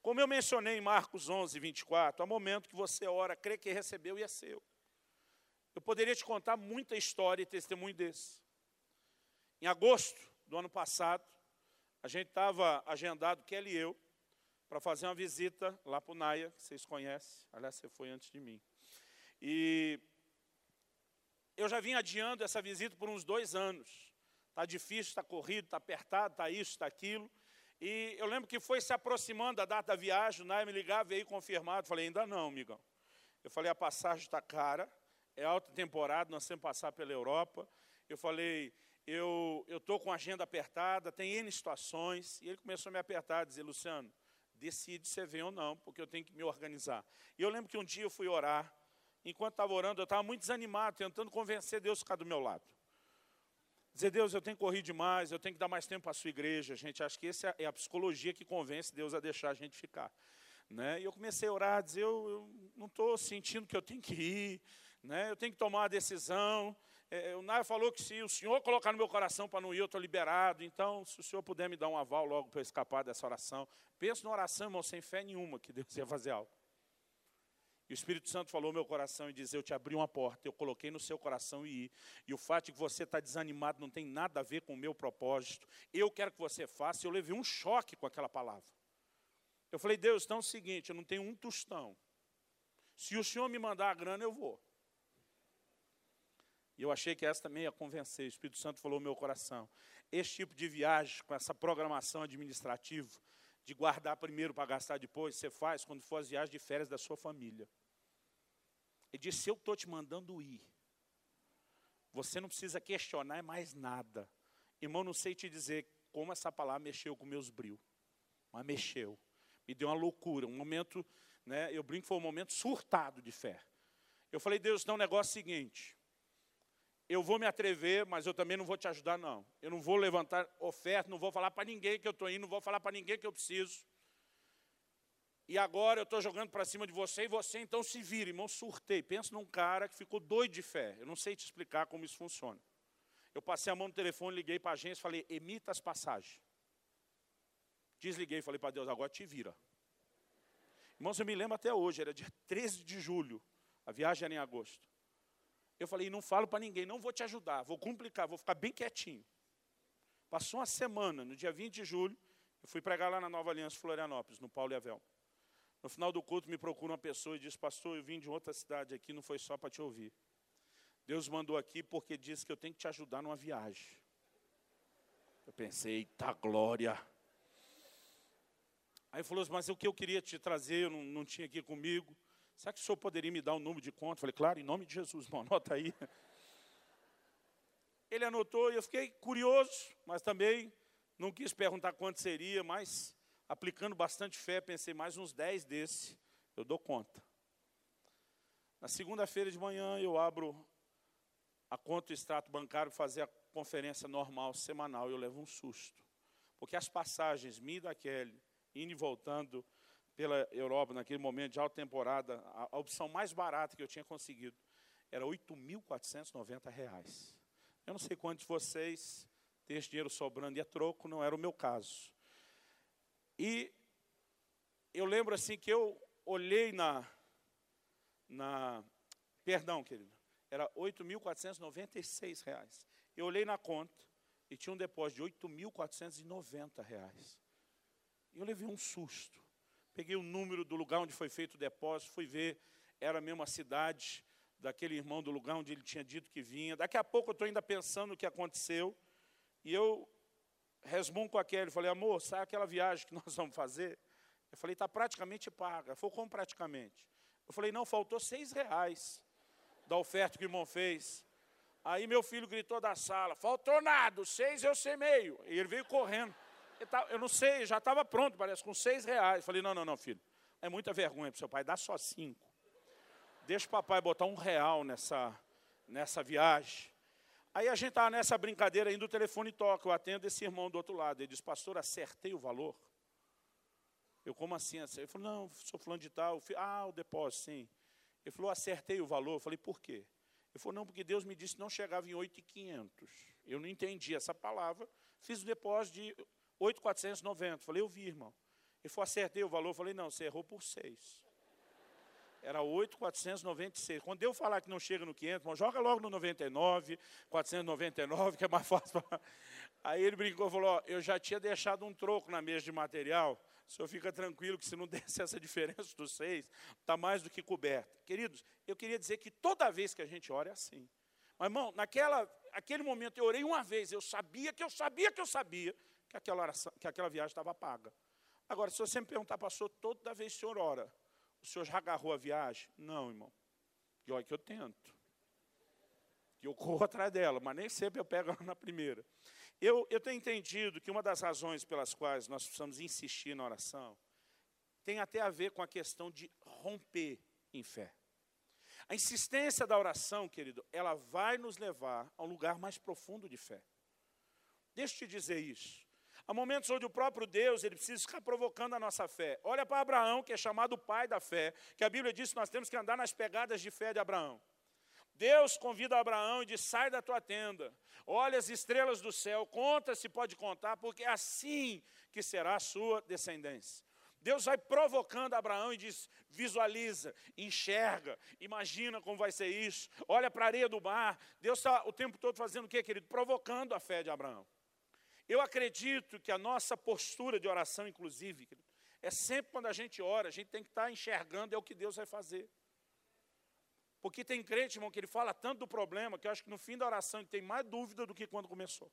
Como eu mencionei em Marcos 11, 24, há momento que você ora, crê que recebeu e é seu. Eu poderia te contar muita história e testemunho desse. Em agosto do ano passado, a gente estava agendado, Kelly e eu, para fazer uma visita lá para o Naia, que vocês conhecem. Aliás, você foi antes de mim. E eu já vim adiando essa visita por uns dois anos. Está difícil, está corrido, está apertado, está isso, está aquilo. E eu lembro que foi se aproximando a data da viagem, o Naia me ligava, veio confirmado. Falei, ainda não, amigão. Eu falei, a passagem está cara, é alta temporada, nós temos que passar pela Europa. Eu falei, eu estou com a agenda apertada, tem N situações, e ele começou a me apertar, a dizer, Luciano, decide se vem ou não, porque eu tenho que me organizar. E eu lembro que um dia eu fui orar, enquanto estava orando, eu estava muito desanimado, tentando convencer Deus a ficar do meu lado. Dizer, Deus, eu tenho que correr demais, eu tenho que dar mais tempo para a sua igreja, gente. Acho que essa é a psicologia que convence Deus a deixar a gente ficar. Né? E eu comecei a orar, a dizer, eu, eu não estou sentindo que eu tenho que ir, né? eu tenho que tomar uma decisão. É, é, o Nair falou que se o senhor colocar no meu coração para não ir, eu estou liberado. Então, se o senhor puder me dar um aval logo para eu escapar dessa oração. Penso na oração, irmão, sem fé nenhuma que Deus ia fazer algo. E o Espírito Santo falou no meu coração e diz: Eu te abri uma porta, eu coloquei no seu coração e ir. E o fato de que você está desanimado não tem nada a ver com o meu propósito. Eu quero que você faça. Eu levei um choque com aquela palavra. Eu falei: Deus, então é o seguinte: eu não tenho um tostão. Se o senhor me mandar a grana, eu vou. E eu achei que essa também ia convencer. O Espírito Santo falou no meu coração. Esse tipo de viagem, com essa programação administrativa, de guardar primeiro para gastar depois, você faz quando for as viagens de férias da sua família. Ele disse: Se eu estou te mandando ir, você não precisa questionar mais nada. Irmão, não sei te dizer como essa palavra mexeu com meus bril, mas mexeu. Me deu uma loucura, um momento, né, eu brinco foi um momento surtado de fé. Eu falei, Deus, então o negócio é seguinte, eu vou me atrever, mas eu também não vou te ajudar, não. Eu não vou levantar oferta, não vou falar para ninguém que eu estou indo, não vou falar para ninguém que eu preciso. E agora eu estou jogando para cima de você e você então se vira, irmão, surtei. Pensa num cara que ficou doido de fé. Eu não sei te explicar como isso funciona. Eu passei a mão no telefone, liguei para a agência falei, emita as passagens. Desliguei falei para Deus, agora te vira. Irmãos, eu me lembro até hoje, era dia 13 de julho. A viagem era em agosto. Eu falei, não falo para ninguém, não vou te ajudar, vou complicar, vou ficar bem quietinho. Passou uma semana, no dia 20 de julho, eu fui pregar lá na Nova Aliança Florianópolis, no Paulo e Avel. No final do culto me procura uma pessoa e diz, pastor, eu vim de outra cidade aqui, não foi só para te ouvir. Deus mandou aqui porque disse que eu tenho que te ajudar numa viagem. Eu pensei, eita glória. Aí falou, mas o que eu queria te trazer, eu não, não tinha aqui comigo. Será que o senhor poderia me dar um número de conta? falei, claro, em nome de Jesus, irmão, anota aí. Ele anotou e eu fiquei curioso, mas também não quis perguntar quanto seria, mas aplicando bastante fé, pensei, mais uns 10 desse, eu dou conta. Na segunda-feira de manhã eu abro a conta do extrato bancário fazer a conferência normal, semanal, e eu levo um susto. Porque as passagens, me daquele, indo e voltando, pela Europa naquele momento de alta temporada, a, a opção mais barata que eu tinha conseguido era R$ 8.490. Eu não sei quantos de vocês têm esse dinheiro sobrando e é troco, não era o meu caso. E eu lembro assim que eu olhei na, na perdão, querido, era R$ 8.496. Eu olhei na conta e tinha um depósito de R$ 8.490. E eu levei um susto. Peguei o número do lugar onde foi feito o depósito, fui ver, era a mesma cidade daquele irmão do lugar onde ele tinha dito que vinha. Daqui a pouco eu estou ainda pensando o que aconteceu. E eu resmungo com a Kelly, falei, amor, sabe aquela viagem que nós vamos fazer? Eu falei, está praticamente paga. Falou, como praticamente? Eu falei, não, faltou seis reais da oferta que o irmão fez. Aí meu filho gritou da sala, faltou nada, seis eu sei meio. E ele veio correndo. Eu não sei, já estava pronto, parece, com seis reais. Falei, não, não, não, filho. É muita vergonha para seu pai, dá só cinco. Deixa o papai botar um real nessa, nessa viagem. Aí a gente estava nessa brincadeira, ainda o telefone toca, eu atendo esse irmão do outro lado. Ele diz, pastor, acertei o valor? Eu, como assim? Ele falou, não, sou fulano de tal. ah, o depósito, sim. Ele falou, acertei o valor. Eu falei, por quê? Ele falou, não, porque Deus me disse que não chegava em 8,500. Eu não entendi essa palavra. Fiz o depósito de 8,490. Falei, eu vi, irmão. Ele falou, acertei o valor. Falei, não, você errou por 6. Era 8,496. Quando eu falar que não chega no 500, irmão, joga logo no 99, 499, que é mais fácil. Aí ele brincou falou, eu já tinha deixado um troco na mesa de material. O senhor fica tranquilo que se não desse essa diferença dos seis, está mais do que coberta. Queridos, eu queria dizer que toda vez que a gente ora é assim. Mas, irmão, naquela, aquele momento eu orei uma vez, eu sabia que eu sabia que eu sabia que aquela, oração, que aquela viagem estava paga. Agora, se você me perguntar, pastor, toda vez que o senhor ora, o senhor já agarrou a viagem? Não, irmão. E olha que eu tento. Que eu corro atrás dela, mas nem sempre eu pego ela na primeira. Eu, eu tenho entendido que uma das razões pelas quais nós precisamos insistir na oração tem até a ver com a questão de romper em fé. A insistência da oração, querido, ela vai nos levar a um lugar mais profundo de fé. Deixa eu te dizer isso. Há momentos onde o próprio Deus ele precisa ficar provocando a nossa fé. Olha para Abraão, que é chamado o pai da fé, que a Bíblia diz que nós temos que andar nas pegadas de fé de Abraão. Deus convida Abraão e diz: sai da tua tenda, olha as estrelas do céu, conta se pode contar, porque é assim que será a sua descendência. Deus vai provocando Abraão e diz: visualiza, enxerga, imagina como vai ser isso, olha para a areia do mar. Deus está o tempo todo fazendo o que, querido? Provocando a fé de Abraão. Eu acredito que a nossa postura de oração, inclusive, é sempre quando a gente ora, a gente tem que estar enxergando é o que Deus vai fazer. Porque tem crente, irmão, que ele fala tanto do problema, que eu acho que no fim da oração ele tem mais dúvida do que quando começou.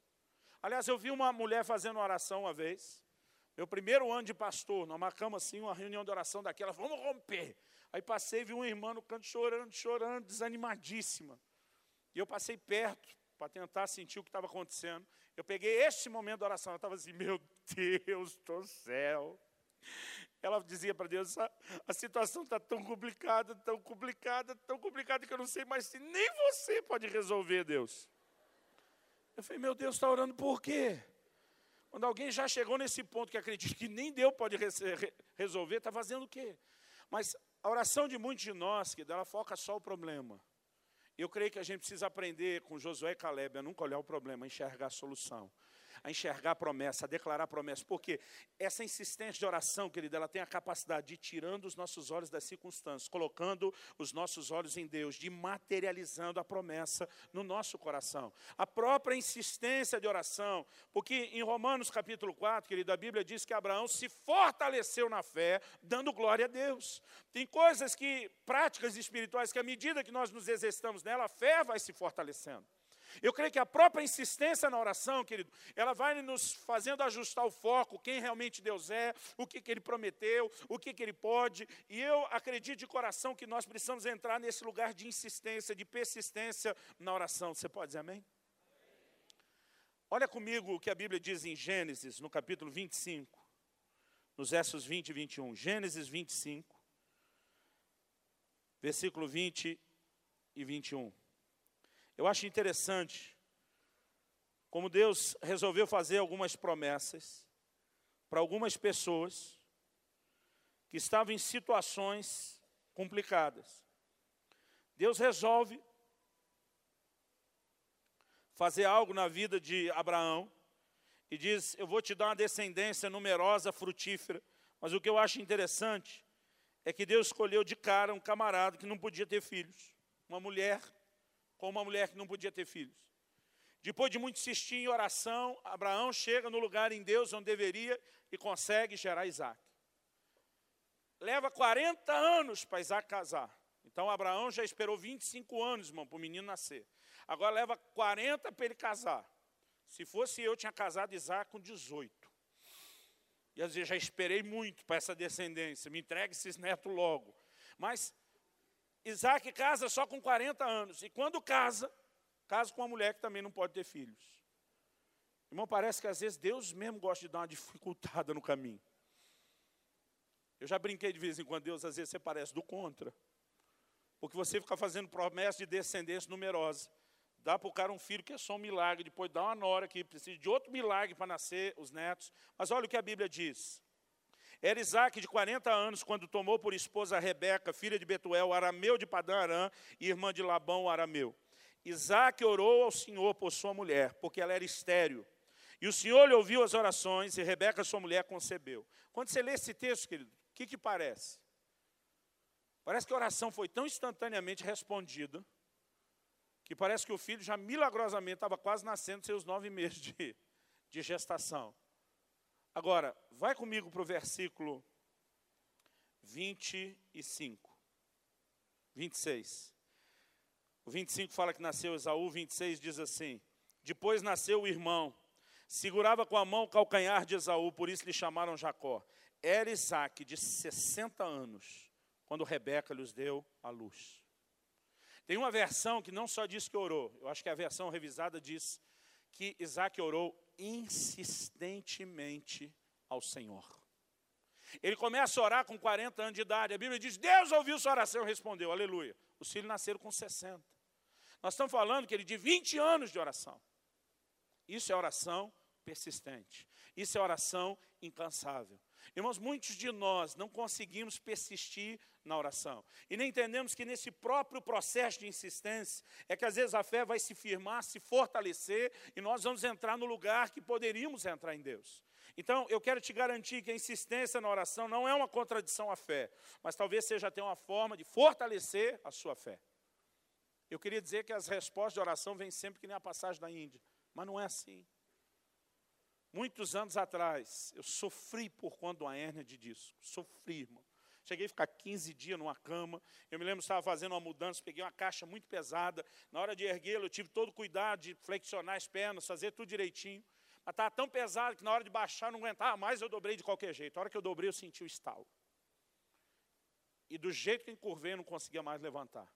Aliás, eu vi uma mulher fazendo oração uma vez, meu primeiro ano de pastor, nós marcamos assim uma reunião de oração daquela, vamos romper. Aí passei e vi uma irmã no canto chorando, chorando, desanimadíssima. E eu passei perto para tentar sentir o que estava acontecendo. Eu peguei esse momento da oração, eu estava assim, meu Deus do céu. Ela dizia para Deus, a, a situação está tão complicada, tão complicada, tão complicada, que eu não sei mais se nem você pode resolver, Deus. Eu falei, meu Deus, está orando por quê? Quando alguém já chegou nesse ponto que acredita que nem Deus pode resolver, está fazendo o quê? Mas a oração de muitos de nós, que ela foca só o problema. Eu creio que a gente precisa aprender com Josué e Caleb a nunca olhar o problema, enxergar a solução a enxergar a promessa, a declarar a promessa. Porque essa insistência de oração, querida, ela tem a capacidade de ir tirando os nossos olhos das circunstâncias, colocando os nossos olhos em Deus, de materializando a promessa no nosso coração. A própria insistência de oração, porque em Romanos capítulo 4, querida, a Bíblia diz que Abraão se fortaleceu na fé, dando glória a Deus. Tem coisas que, práticas espirituais, que à medida que nós nos exercitamos nela, a fé vai se fortalecendo. Eu creio que a própria insistência na oração, querido, ela vai nos fazendo ajustar o foco, quem realmente Deus é, o que, que Ele prometeu, o que, que Ele pode. E eu acredito de coração que nós precisamos entrar nesse lugar de insistência, de persistência na oração. Você pode dizer amém? Olha comigo o que a Bíblia diz em Gênesis, no capítulo 25, nos versos 20 e 21. Gênesis 25, versículo 20 e 21. Eu acho interessante como Deus resolveu fazer algumas promessas para algumas pessoas que estavam em situações complicadas. Deus resolve fazer algo na vida de Abraão e diz: Eu vou te dar uma descendência numerosa, frutífera. Mas o que eu acho interessante é que Deus escolheu de cara um camarada que não podia ter filhos, uma mulher com uma mulher que não podia ter filhos. Depois de muito insistir em oração, Abraão chega no lugar em Deus onde deveria e consegue gerar Isaac. Leva 40 anos para Isaac casar. Então Abraão já esperou 25 anos, irmão, para o menino nascer. Agora leva 40 para ele casar. Se fosse eu, tinha casado Isaac com 18. E às vezes já esperei muito para essa descendência. Me entregue esses netos logo. Mas Isaac casa só com 40 anos. E quando casa, casa com uma mulher que também não pode ter filhos. Irmão, parece que às vezes Deus mesmo gosta de dar uma dificultada no caminho. Eu já brinquei de vez em quando, Deus, às vezes você parece do contra. Porque você fica fazendo promessa de descendência numerosa. Dá para o cara um filho que é só um milagre, depois dá uma nora que precisa de outro milagre para nascer os netos. Mas olha o que a Bíblia diz. Era Isaac de 40 anos quando tomou por esposa Rebeca, filha de Betuel, arameu de Padã Arã e irmã de Labão, arameu. Isaac orou ao Senhor por sua mulher, porque ela era estéril. E o Senhor lhe ouviu as orações e Rebeca, sua mulher, concebeu. Quando você lê esse texto, querido, o que, que parece? Parece que a oração foi tão instantaneamente respondida que parece que o filho já milagrosamente estava quase nascendo seus nove meses de, de gestação. Agora, vai comigo para o versículo 25, 26. O 25 fala que nasceu Esaú, 26 diz assim: Depois nasceu o irmão, segurava com a mão o calcanhar de Esaú, por isso lhe chamaram Jacó. Era Isaac, de 60 anos, quando Rebeca lhes deu a luz. Tem uma versão que não só diz que orou, eu acho que a versão revisada diz que Isaac orou insistentemente ao Senhor. Ele começa a orar com 40 anos de idade. A Bíblia diz: Deus ouviu sua oração e respondeu, aleluia. Os filhos nasceram com 60. Nós estamos falando que ele de 20 anos de oração. Isso é oração persistente. Isso é oração incansável. Irmãos, muitos de nós não conseguimos persistir na oração. E nem entendemos que nesse próprio processo de insistência é que às vezes a fé vai se firmar, se fortalecer e nós vamos entrar no lugar que poderíamos entrar em Deus. Então, eu quero te garantir que a insistência na oração não é uma contradição à fé, mas talvez seja até uma forma de fortalecer a sua fé. Eu queria dizer que as respostas de oração vêm sempre que nem a passagem da Índia, mas não é assim. Muitos anos atrás, eu sofri por conta de uma hérnia de disco. Sofri, irmão. Cheguei a ficar 15 dias numa cama. Eu me lembro que estava fazendo uma mudança, peguei uma caixa muito pesada. Na hora de erguê-la, eu tive todo o cuidado de flexionar as pernas, fazer tudo direitinho. Mas estava tão pesado que na hora de baixar eu não aguentava mais, eu dobrei de qualquer jeito. A hora que eu dobrei, eu senti o estalo. E do jeito que encurvei, eu não conseguia mais levantar.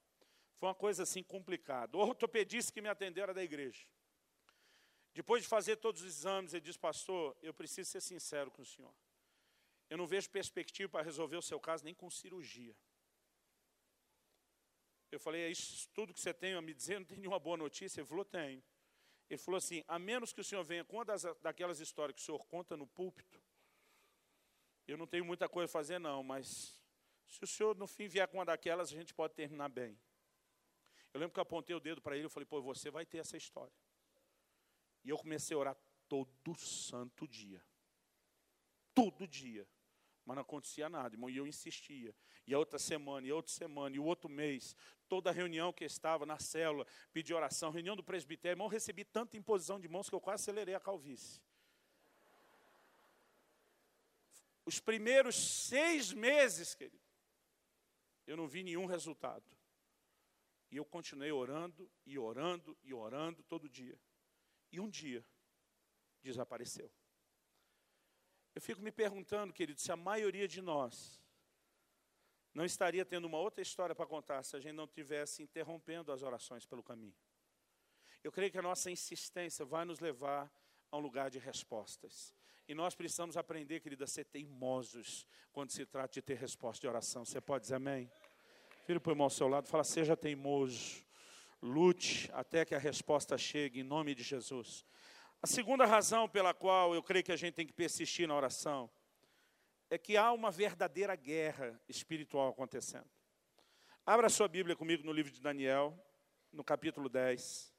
Foi uma coisa assim complicada. O ortopedista que me atendeu era da igreja. Depois de fazer todos os exames, ele diz, pastor, eu preciso ser sincero com o senhor. Eu não vejo perspectiva para resolver o seu caso nem com cirurgia. Eu falei, é isso tudo que você tem a me dizer, não tem nenhuma boa notícia? Ele falou, tenho. Ele falou assim, a menos que o senhor venha com uma das, daquelas histórias que o senhor conta no púlpito, eu não tenho muita coisa a fazer não, mas se o senhor no fim vier com uma daquelas, a gente pode terminar bem. Eu lembro que eu apontei o dedo para ele, eu falei, pô, você vai ter essa história. E eu comecei a orar todo santo dia. Todo dia. Mas não acontecia nada, irmão. E eu insistia. E a outra semana, e a outra semana, e o outro mês. Toda reunião que eu estava na célula, pedi oração, reunião do presbitério. Irmão, recebi tanta imposição de mãos que eu quase acelerei a calvície. Os primeiros seis meses, querido, eu não vi nenhum resultado. E eu continuei orando, e orando, e orando todo dia. E um dia desapareceu. Eu fico me perguntando, querido, se a maioria de nós não estaria tendo uma outra história para contar se a gente não tivesse interrompendo as orações pelo caminho. Eu creio que a nossa insistência vai nos levar a um lugar de respostas. E nós precisamos aprender, querido, a ser teimosos quando se trata de ter resposta de oração. Você pode dizer amém? Filho, põe o irmão ao seu lado, fala, seja teimoso. Lute até que a resposta chegue, em nome de Jesus. A segunda razão pela qual eu creio que a gente tem que persistir na oração é que há uma verdadeira guerra espiritual acontecendo. Abra sua Bíblia comigo no livro de Daniel, no capítulo 10.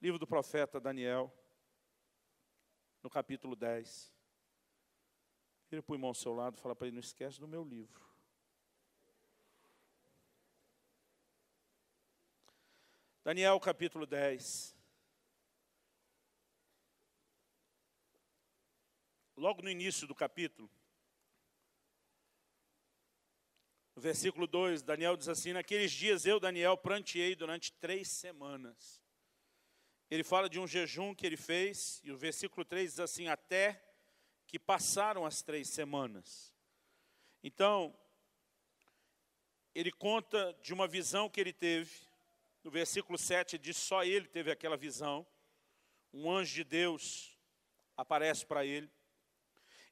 Livro do profeta Daniel, no capítulo 10. Vira para o irmão ao seu lado e fala para ele: não esquece do meu livro. Daniel capítulo 10. Logo no início do capítulo, No versículo 2, Daniel diz assim: Naqueles dias eu, Daniel, pranteei durante três semanas. Ele fala de um jejum que ele fez, e o versículo 3 diz assim: Até que passaram as três semanas. Então, ele conta de uma visão que ele teve. No versículo 7 diz: Só ele teve aquela visão. Um anjo de Deus aparece para ele.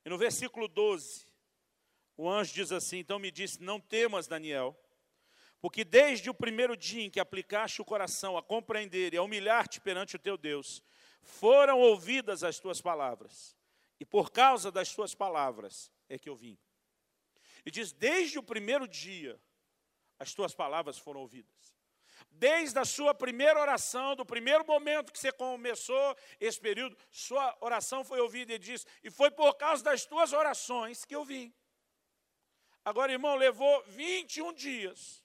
E no versículo 12, o anjo diz assim: Então me disse: Não temas, Daniel, porque desde o primeiro dia em que aplicaste o coração a compreender e a humilhar-te perante o teu Deus, foram ouvidas as tuas palavras, e por causa das tuas palavras é que eu vim. E diz: Desde o primeiro dia, as tuas palavras foram ouvidas. Desde a sua primeira oração, do primeiro momento que você começou esse período, sua oração foi ouvida e diz: E foi por causa das tuas orações que eu vim. Agora, irmão, levou 21 dias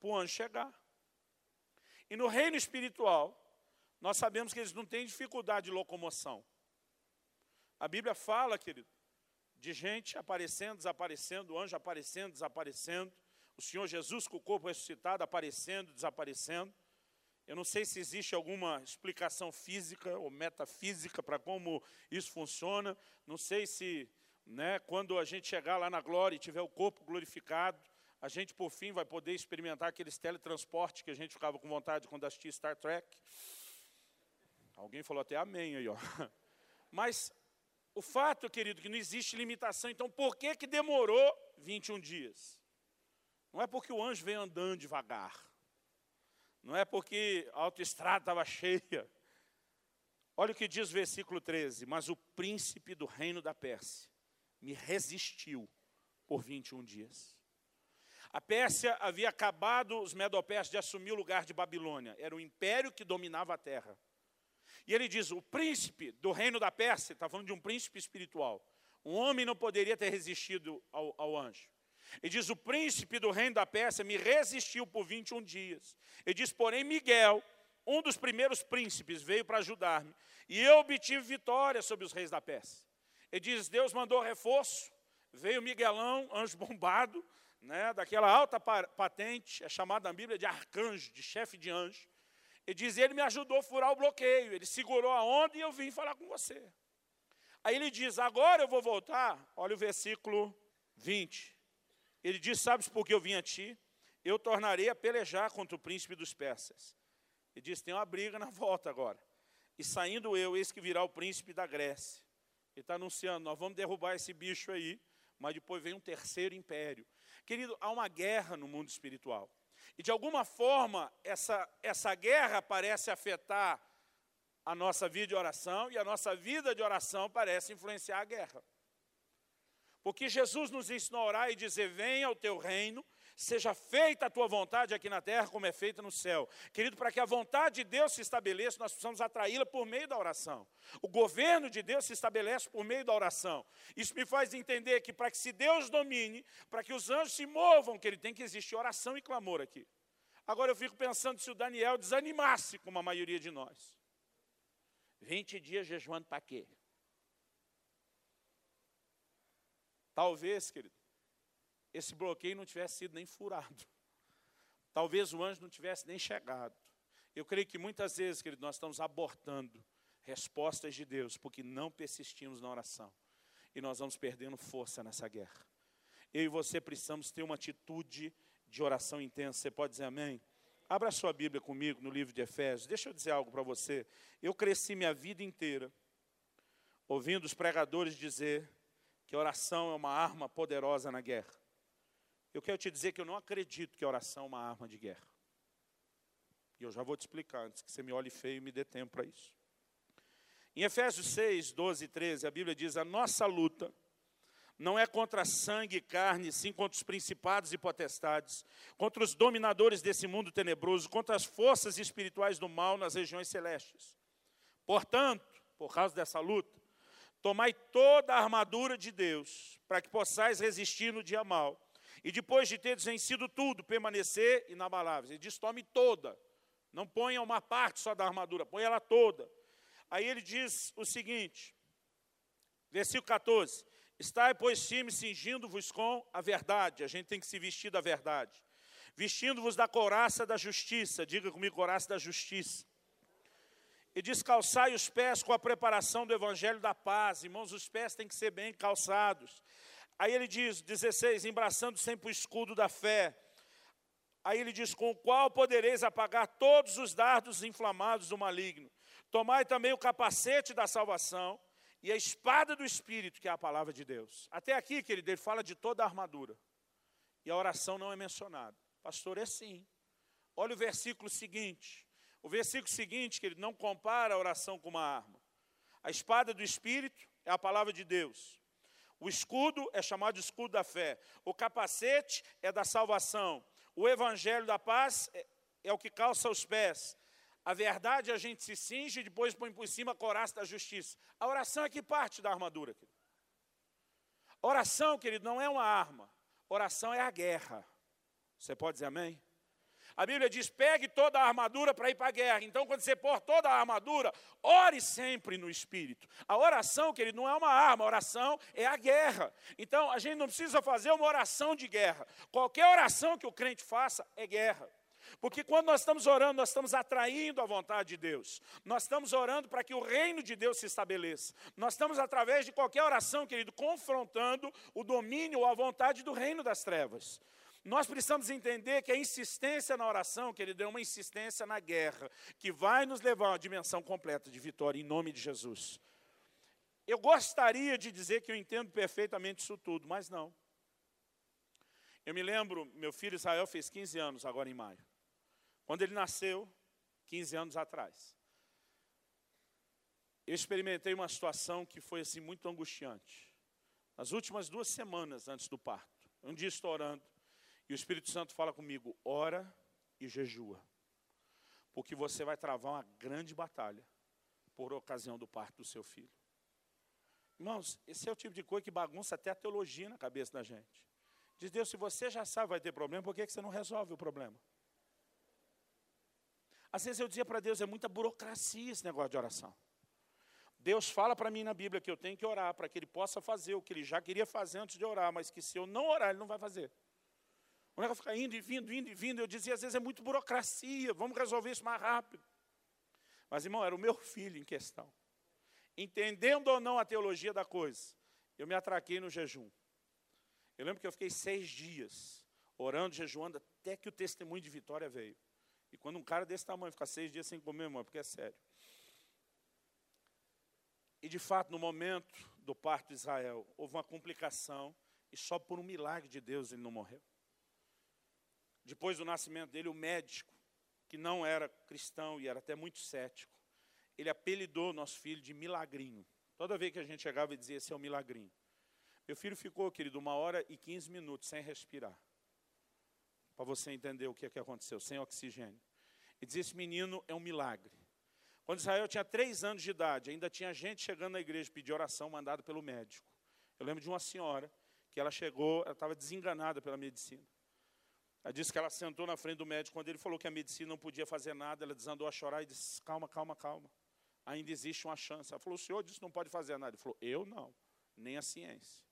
para o anjo chegar. E no reino espiritual, nós sabemos que eles não têm dificuldade de locomoção. A Bíblia fala, querido, de gente aparecendo, desaparecendo, anjo aparecendo, desaparecendo o Senhor Jesus com o corpo ressuscitado, aparecendo, desaparecendo. Eu não sei se existe alguma explicação física ou metafísica para como isso funciona. Não sei se, né, quando a gente chegar lá na glória e tiver o corpo glorificado, a gente, por fim, vai poder experimentar aqueles teletransportes que a gente ficava com vontade quando assistia Star Trek. Alguém falou até amém aí, ó. Mas o fato, querido, que não existe limitação. Então, por que, que demorou 21 dias? Não é porque o anjo veio andando devagar. Não é porque a autoestrada estava cheia. Olha o que diz o versículo 13: Mas o príncipe do reino da Pérsia me resistiu por 21 dias. A Pérsia havia acabado, os Medopérsicos, de assumir o lugar de Babilônia. Era o império que dominava a terra. E ele diz: o príncipe do reino da Pérsia, está falando de um príncipe espiritual. Um homem não poderia ter resistido ao, ao anjo. Ele diz: O príncipe do reino da Pérsia me resistiu por 21 dias. Ele diz: Porém, Miguel, um dos primeiros príncipes, veio para ajudar-me. E eu obtive vitória sobre os reis da Pérsia. Ele diz: Deus mandou reforço. Veio Miguelão, anjo bombado, né, daquela alta patente, é chamado na Bíblia de arcanjo, de chefe de anjo. Ele diz: Ele me ajudou a furar o bloqueio. Ele segurou a onda e eu vim falar com você. Aí ele diz: Agora eu vou voltar. Olha o versículo 20. Ele diz: Sabes por que eu vim a ti? Eu tornarei a pelejar contra o príncipe dos persas. Ele diz: Tem uma briga na volta agora. E saindo eu, eis que virá o príncipe da Grécia. Ele está anunciando: Nós vamos derrubar esse bicho aí, mas depois vem um terceiro império. Querido, há uma guerra no mundo espiritual. E de alguma forma, essa, essa guerra parece afetar a nossa vida de oração, e a nossa vida de oração parece influenciar a guerra. Porque Jesus nos ensinou a orar e dizer: Venha o teu reino, seja feita a tua vontade aqui na terra, como é feita no céu. Querido, para que a vontade de Deus se estabeleça, nós precisamos atraí-la por meio da oração. O governo de Deus se estabelece por meio da oração. Isso me faz entender que para que se Deus domine, para que os anjos se movam, que ele tem que existir oração e clamor aqui. Agora eu fico pensando se o Daniel desanimasse, como a maioria de nós. 20 dias jejuando para quê? Talvez, querido, esse bloqueio não tivesse sido nem furado. Talvez o anjo não tivesse nem chegado. Eu creio que muitas vezes, querido, nós estamos abortando respostas de Deus porque não persistimos na oração. E nós vamos perdendo força nessa guerra. Eu e você precisamos ter uma atitude de oração intensa. Você pode dizer amém? Abra sua Bíblia comigo no livro de Efésios. Deixa eu dizer algo para você. Eu cresci minha vida inteira ouvindo os pregadores dizer que oração é uma arma poderosa na guerra. Eu quero te dizer que eu não acredito que oração é uma arma de guerra. E eu já vou te explicar antes que você me olhe feio e me dê tempo para isso. Em Efésios 6, 12 e 13, a Bíblia diz: A nossa luta não é contra sangue e carne, sim contra os principados e potestades, contra os dominadores desse mundo tenebroso, contra as forças espirituais do mal nas regiões celestes. Portanto, por causa dessa luta, Tomai toda a armadura de Deus, para que possais resistir no dia mal. E depois de teres vencido tudo, permanecer inabaláveis. Ele diz: tome toda. Não ponha uma parte só da armadura, põe ela toda. Aí ele diz o seguinte, versículo 14: Estai, pois, firmes, cingindo-vos com a verdade. A gente tem que se vestir da verdade. Vestindo-vos da couraça da justiça. Diga comigo, couraça da justiça. E descalçai os pés com a preparação do evangelho da paz. Irmãos, os pés têm que ser bem calçados. Aí ele diz, 16, embraçando sempre o escudo da fé. Aí ele diz, com o qual podereis apagar todos os dardos inflamados do maligno. Tomai também o capacete da salvação e a espada do Espírito, que é a palavra de Deus. Até aqui, querido, ele fala de toda a armadura. E a oração não é mencionada. Pastor, é sim. Olha o versículo seguinte. O versículo seguinte, que ele não compara a oração com uma arma. A espada do Espírito é a palavra de Deus. O escudo é chamado de escudo da fé. O capacete é da salvação. O evangelho da paz é, é o que calça os pés. A verdade a gente se cinge e depois põe por cima a coraça da justiça. A oração é que parte da armadura. Querido. Oração, querido, não é uma arma. Oração é a guerra. Você pode dizer amém? A Bíblia diz: pegue toda a armadura para ir para a guerra. Então, quando você pôr toda a armadura, ore sempre no Espírito. A oração, querido, não é uma arma, a oração é a guerra. Então, a gente não precisa fazer uma oração de guerra. Qualquer oração que o crente faça é guerra. Porque quando nós estamos orando, nós estamos atraindo a vontade de Deus. Nós estamos orando para que o reino de Deus se estabeleça. Nós estamos, através de qualquer oração, querido, confrontando o domínio ou a vontade do reino das trevas. Nós precisamos entender que a insistência na oração, querido, é uma insistência na guerra, que vai nos levar a uma dimensão completa de vitória, em nome de Jesus. Eu gostaria de dizer que eu entendo perfeitamente isso tudo, mas não. Eu me lembro, meu filho Israel fez 15 anos agora em maio. Quando ele nasceu, 15 anos atrás, eu experimentei uma situação que foi assim muito angustiante. Nas últimas duas semanas antes do parto, um dia estou orando e o Espírito Santo fala comigo: ora e jejua, porque você vai travar uma grande batalha por ocasião do parto do seu filho. Irmãos, esse é o tipo de coisa que bagunça até a teologia na cabeça da gente. Diz Deus, se você já sabe vai ter problema, por que você não resolve o problema? Às vezes eu dizia para Deus, é muita burocracia esse negócio de oração. Deus fala para mim na Bíblia que eu tenho que orar para que Ele possa fazer o que Ele já queria fazer antes de orar, mas que se eu não orar, Ele não vai fazer. O negócio fica indo e vindo, indo e vindo. Eu dizia, às vezes é muito burocracia, vamos resolver isso mais rápido. Mas, irmão, era o meu filho em questão. Entendendo ou não a teologia da coisa, eu me atraquei no jejum. Eu lembro que eu fiquei seis dias orando, jejuando, até que o testemunho de vitória veio. E quando um cara desse tamanho fica seis dias sem comer, irmão, é porque é sério. E de fato, no momento do parto de Israel, houve uma complicação, e só por um milagre de Deus ele não morreu. Depois do nascimento dele, o médico, que não era cristão e era até muito cético, ele apelidou nosso filho de milagrinho. Toda vez que a gente chegava e dizia, esse é o milagrinho. Meu filho ficou, querido, uma hora e quinze minutos sem respirar para você entender o que, é que aconteceu, sem oxigênio. E dizia: esse menino é um milagre. Quando Israel tinha três anos de idade, ainda tinha gente chegando na igreja pedir oração mandada pelo médico. Eu lembro de uma senhora que ela chegou, ela estava desenganada pela medicina. Ela disse que ela sentou na frente do médico, quando ele falou que a medicina não podia fazer nada, ela desandou a chorar e disse: Calma, calma, calma. Ainda existe uma chance. Ela falou: O senhor disse que não pode fazer nada. Ele falou: Eu não, nem a ciência.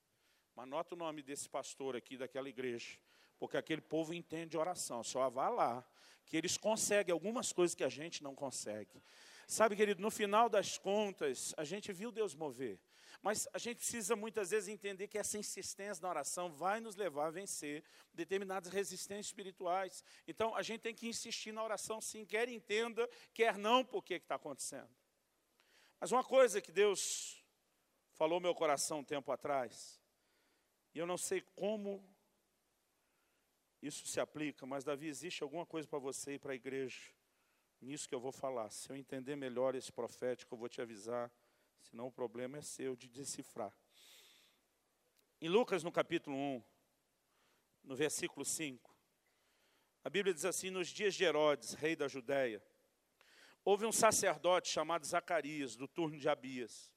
Mas nota o nome desse pastor aqui daquela igreja porque aquele povo entende oração. Só vá lá, que eles conseguem algumas coisas que a gente não consegue. Sabe, querido, no final das contas, a gente viu Deus mover. Mas a gente precisa muitas vezes entender que essa insistência na oração vai nos levar a vencer determinadas resistências espirituais. Então a gente tem que insistir na oração sim, quer entenda, quer não, por que está acontecendo. Mas uma coisa que Deus falou meu coração um tempo atrás, e eu não sei como isso se aplica, mas Davi, existe alguma coisa para você e para a igreja, nisso que eu vou falar. Se eu entender melhor esse profético, eu vou te avisar, senão o problema é seu de decifrar. Em Lucas, no capítulo 1, no versículo 5, a Bíblia diz assim: Nos dias de Herodes, rei da Judéia, houve um sacerdote chamado Zacarias, do turno de Abias.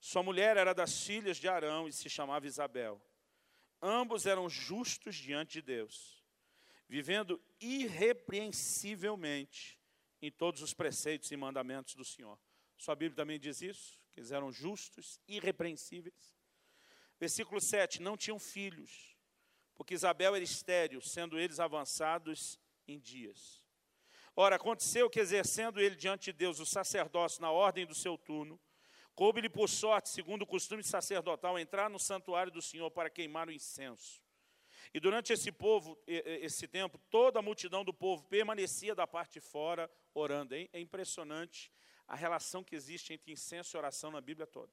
Sua mulher era das filhas de Arão e se chamava Isabel. Ambos eram justos diante de Deus vivendo irrepreensivelmente em todos os preceitos e mandamentos do Senhor. Sua Bíblia também diz isso, que eles eram justos, irrepreensíveis. Versículo 7: Não tinham filhos, porque Isabel era estéril, sendo eles avançados em dias. Ora, aconteceu que, exercendo ele diante de Deus o sacerdócio na ordem do seu turno, coube-lhe por sorte, segundo o costume sacerdotal, entrar no santuário do Senhor para queimar o incenso. E durante esse povo, esse tempo, toda a multidão do povo permanecia da parte de fora orando. É impressionante a relação que existe entre incenso e oração na Bíblia toda.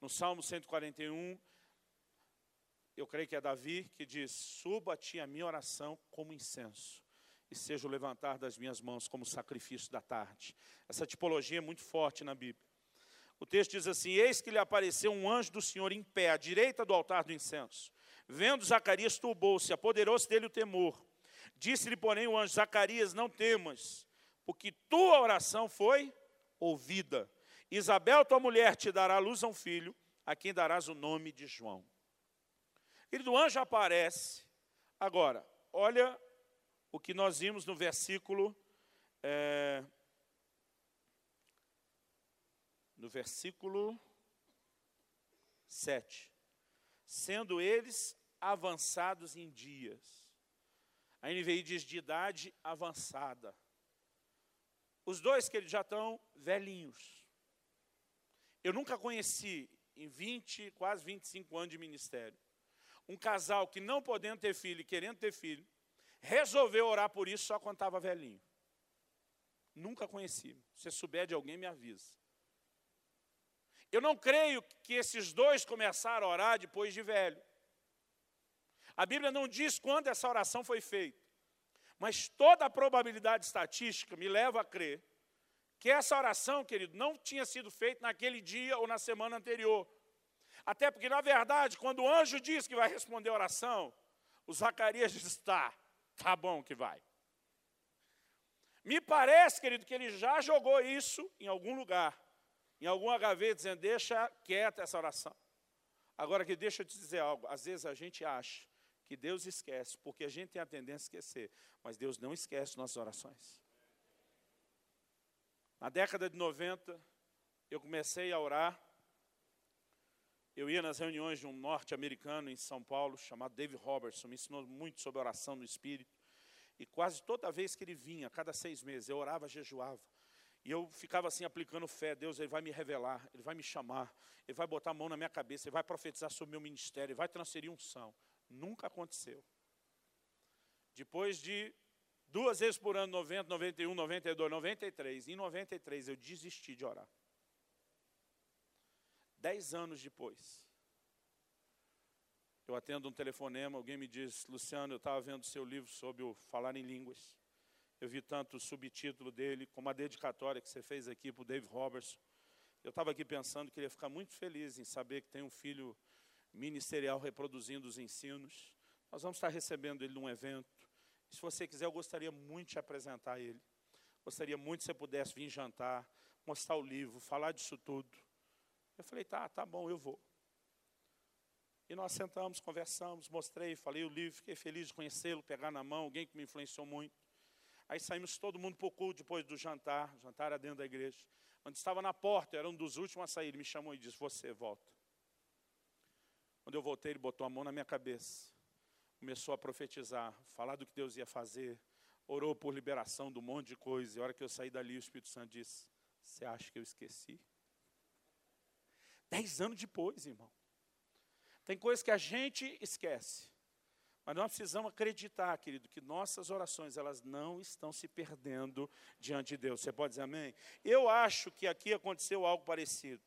No Salmo 141, eu creio que é Davi que diz: Suba a ti a minha oração como incenso, e seja o levantar das minhas mãos como sacrifício da tarde. Essa tipologia é muito forte na Bíblia. O texto diz assim: Eis que lhe apareceu um anjo do Senhor em pé, à direita do altar do incenso. Vendo Zacarias, turbou-se, apoderou-se dele o temor. Disse-lhe, porém, o anjo: Zacarias, não temas, porque tua oração foi ouvida. Isabel, tua mulher, te dará luz a um filho, a quem darás o nome de João. Querido, o anjo aparece. Agora, olha o que nós vimos no versículo. É, no versículo 7. Sendo eles avançados em dias. A NVI diz de idade avançada. Os dois que eles já estão velhinhos. Eu nunca conheci, em 20, quase 25 anos de ministério, um casal que não podendo ter filho e querendo ter filho, resolveu orar por isso só quando estava velhinho. Nunca conheci. Se souber de alguém, me avisa. Eu não creio que esses dois começaram a orar depois de velho. A Bíblia não diz quando essa oração foi feita. Mas toda a probabilidade estatística me leva a crer que essa oração, querido, não tinha sido feita naquele dia ou na semana anterior. Até porque, na verdade, quando o anjo diz que vai responder a oração, o Zacarias diz: tá, tá bom que vai. Me parece, querido, que ele já jogou isso em algum lugar, em alguma gaveta, dizendo: deixa quieta essa oração. Agora que deixa eu te dizer algo, às vezes a gente acha que Deus esquece, porque a gente tem a tendência a esquecer, mas Deus não esquece nossas orações. Na década de 90, eu comecei a orar. Eu ia nas reuniões de um norte-americano em São Paulo, chamado David Robertson, me ensinou muito sobre oração no Espírito. E quase toda vez que ele vinha, cada seis meses, eu orava, jejuava. E eu ficava assim aplicando fé, Deus, Ele vai me revelar, Ele vai me chamar, Ele vai botar a mão na minha cabeça, Ele vai profetizar sobre o meu ministério, Ele vai transferir unção. Nunca aconteceu. Depois de duas vezes por ano, 90, 91, 92, 93, em 93 eu desisti de orar. Dez anos depois, eu atendo um telefonema, alguém me diz, Luciano, eu estava vendo seu livro sobre o falar em línguas. Eu vi tanto o subtítulo dele, como a dedicatória que você fez aqui para o Dave Robertson. Eu estava aqui pensando que ele ia ficar muito feliz em saber que tem um filho ministerial reproduzindo os ensinos. Nós vamos estar recebendo ele num evento. Se você quiser, eu gostaria muito de apresentar ele. Gostaria muito se você pudesse vir jantar, mostrar o livro, falar disso tudo. Eu falei, tá, tá bom, eu vou. E nós sentamos, conversamos, mostrei, falei o livro, fiquei feliz de conhecê-lo, pegar na mão, alguém que me influenciou muito. Aí saímos todo mundo para o culto depois do jantar, jantar era dentro da igreja. Quando estava na porta, eu era um dos últimos a sair, ele me chamou e disse, você volta. Quando eu voltei, ele botou a mão na minha cabeça, começou a profetizar, falar do que Deus ia fazer, orou por liberação de um monte de coisa. E a hora que eu saí dali, o Espírito Santo disse: Você acha que eu esqueci? Dez anos depois, irmão. Tem coisas que a gente esquece. Mas nós precisamos acreditar, querido, que nossas orações, elas não estão se perdendo diante de Deus. Você pode dizer amém? Eu acho que aqui aconteceu algo parecido.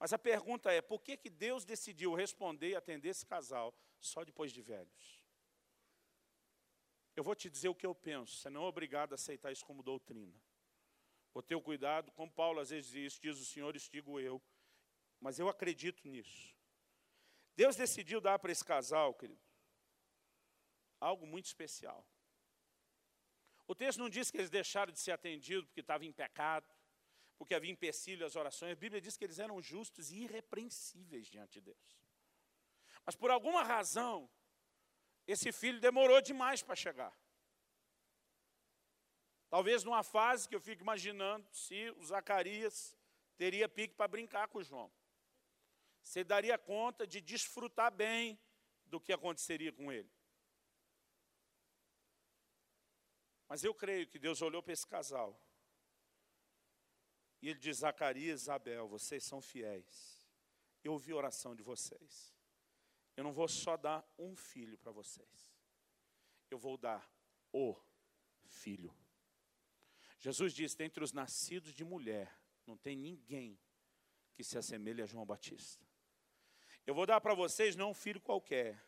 Mas a pergunta é, por que, que Deus decidiu responder e atender esse casal só depois de velhos? Eu vou te dizer o que eu penso, você não é obrigado a aceitar isso como doutrina. Vou ter o cuidado, como Paulo às vezes diz, diz o Senhor, isso digo eu. Mas eu acredito nisso. Deus decidiu dar para esse casal, querido, algo muito especial. O texto não diz que eles deixaram de ser atendidos porque estavam em pecado porque havia empecilho às orações. A Bíblia diz que eles eram justos e irrepreensíveis diante de Deus. Mas por alguma razão, esse filho demorou demais para chegar. Talvez numa fase que eu fico imaginando se o Zacarias teria pique para brincar com o João. se daria conta de desfrutar bem do que aconteceria com ele. Mas eu creio que Deus olhou para esse casal e ele diz: Zacarias Isabel, vocês são fiéis. Eu ouvi a oração de vocês. Eu não vou só dar um filho para vocês, eu vou dar o filho. Jesus disse: entre os nascidos de mulher, não tem ninguém que se assemelhe a João Batista. Eu vou dar para vocês não um filho qualquer,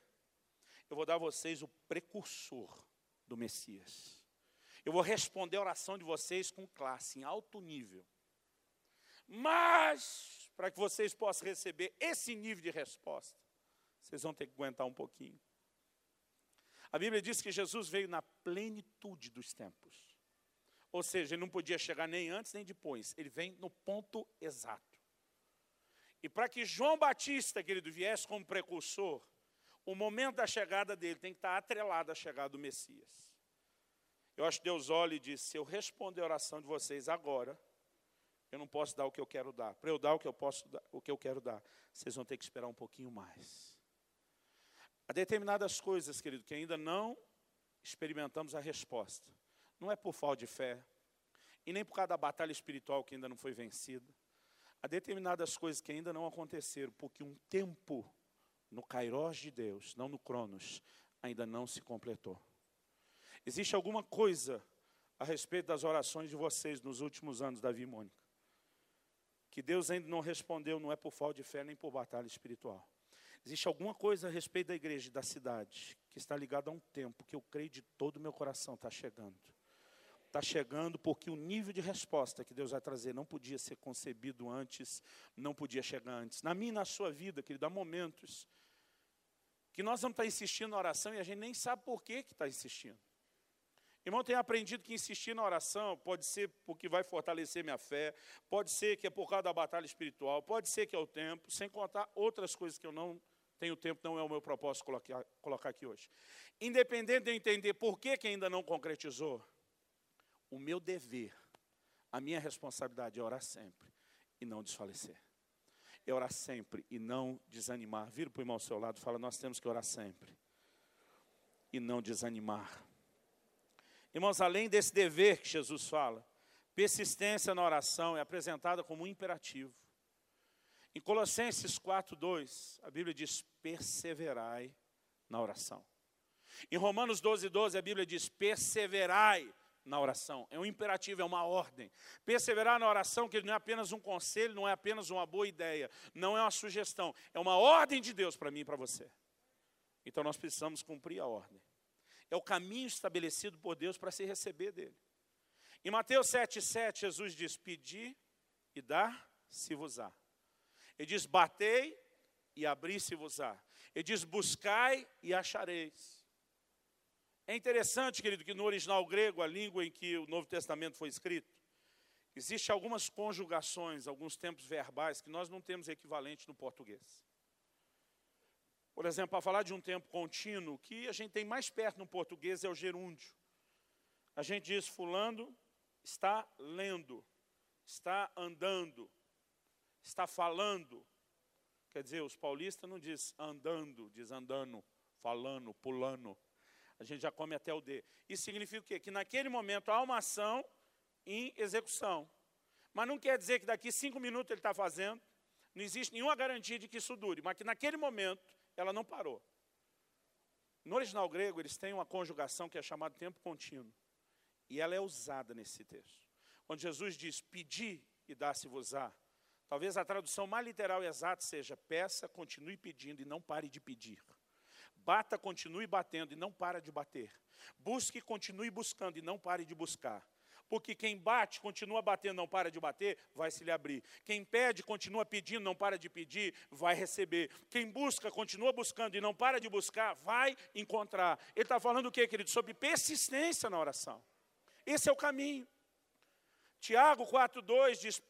eu vou dar a vocês o precursor do Messias. Eu vou responder a oração de vocês com classe, em alto nível. Mas, para que vocês possam receber esse nível de resposta, vocês vão ter que aguentar um pouquinho. A Bíblia diz que Jesus veio na plenitude dos tempos. Ou seja, ele não podia chegar nem antes nem depois. Ele vem no ponto exato. E para que João Batista, querido, viesse como precursor, o momento da chegada dele tem que estar atrelado à chegada do Messias. Eu acho que Deus olha e diz: se eu responder a oração de vocês agora, eu não posso dar o que eu quero dar. Para eu dar o que eu posso dar, o que eu quero dar, vocês vão ter que esperar um pouquinho mais. Há determinadas coisas, querido, que ainda não experimentamos a resposta. Não é por falta de fé, e nem por causa da batalha espiritual que ainda não foi vencida. Há determinadas coisas que ainda não aconteceram, porque um tempo no Kairos de Deus, não no Cronos, ainda não se completou. Existe alguma coisa a respeito das orações de vocês nos últimos anos, Davi e Mônica? Que Deus ainda não respondeu, não é por falta de fé nem por batalha espiritual. Existe alguma coisa a respeito da igreja da cidade que está ligada a um tempo que eu creio de todo o meu coração está chegando. Está chegando porque o nível de resposta que Deus vai trazer não podia ser concebido antes, não podia chegar antes. Na minha e na sua vida, querido, há momentos que nós vamos estar insistindo na oração e a gente nem sabe por que está insistindo. Irmão, tenho aprendido que insistir na oração pode ser porque vai fortalecer minha fé, pode ser que é por causa da batalha espiritual, pode ser que é o tempo, sem contar outras coisas que eu não tenho tempo, não é o meu propósito colocar, colocar aqui hoje. Independente de eu entender por que, que ainda não concretizou, o meu dever, a minha responsabilidade é orar sempre e não desfalecer. É orar sempre e não desanimar. Vira para o irmão ao seu lado e fala: Nós temos que orar sempre e não desanimar. Irmãos, além desse dever que Jesus fala, persistência na oração é apresentada como um imperativo. Em Colossenses 4:2, a Bíblia diz: perseverai na oração. Em Romanos 12:12, 12, a Bíblia diz: perseverai na oração. É um imperativo, é uma ordem. Perseverar na oração, que não é apenas um conselho, não é apenas uma boa ideia, não é uma sugestão, é uma ordem de Deus para mim e para você. Então nós precisamos cumprir a ordem é o caminho estabelecido por Deus para se receber dele. Em Mateus 7,7, Jesus diz: Pedi e dá-se-vos-á. Ele diz: Batei e abri-se-vos-á. Ele diz: Buscai e achareis. É interessante, querido, que no original grego, a língua em que o Novo Testamento foi escrito, existe algumas conjugações, alguns tempos verbais que nós não temos equivalente no português. Por exemplo, para falar de um tempo contínuo, que a gente tem mais perto no português é o gerúndio. A gente diz, fulano está lendo, está andando, está falando. Quer dizer, os paulistas não diz andando, diz andando, falando, pulando. A gente já come até o D. Isso significa o quê? Que naquele momento há uma ação em execução. Mas não quer dizer que daqui cinco minutos ele está fazendo. Não existe nenhuma garantia de que isso dure. Mas que naquele momento ela não parou. No original grego, eles têm uma conjugação que é chamada tempo contínuo. E ela é usada nesse texto. Quando Jesus diz, pedi e dá-se-vos-á, talvez a tradução mais literal e exata seja, peça, continue pedindo e não pare de pedir. Bata, continue batendo e não para de bater. Busque, continue buscando e não pare de buscar. Porque quem bate, continua batendo, não para de bater, vai se lhe abrir. Quem pede, continua pedindo, não para de pedir, vai receber. Quem busca, continua buscando e não para de buscar, vai encontrar. Ele está falando o que, querido? Sobre persistência na oração. Esse é o caminho. Tiago 4,2 diz: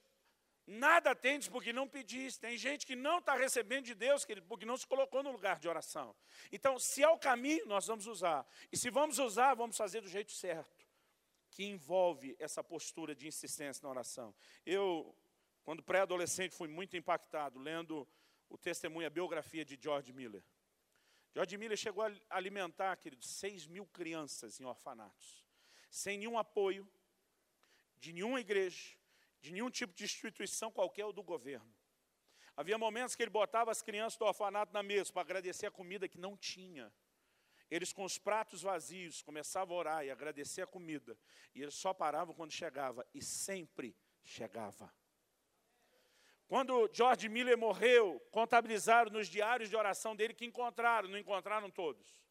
Nada tendes porque não pedis. Tem gente que não está recebendo de Deus, querido, porque não se colocou no lugar de oração. Então, se é o caminho, nós vamos usar. E se vamos usar, vamos fazer do jeito certo que envolve essa postura de insistência na oração. Eu, quando pré-adolescente, fui muito impactado lendo o testemunho, a biografia de George Miller. George Miller chegou a alimentar, queridos, 6 mil crianças em orfanatos, sem nenhum apoio de nenhuma igreja, de nenhum tipo de instituição qualquer ou do governo. Havia momentos que ele botava as crianças do orfanato na mesa para agradecer a comida que não tinha. Eles com os pratos vazios começavam a orar e agradecer a comida. E eles só paravam quando chegava, e sempre chegava. Quando George Miller morreu, contabilizaram nos diários de oração dele que encontraram, não encontraram todos.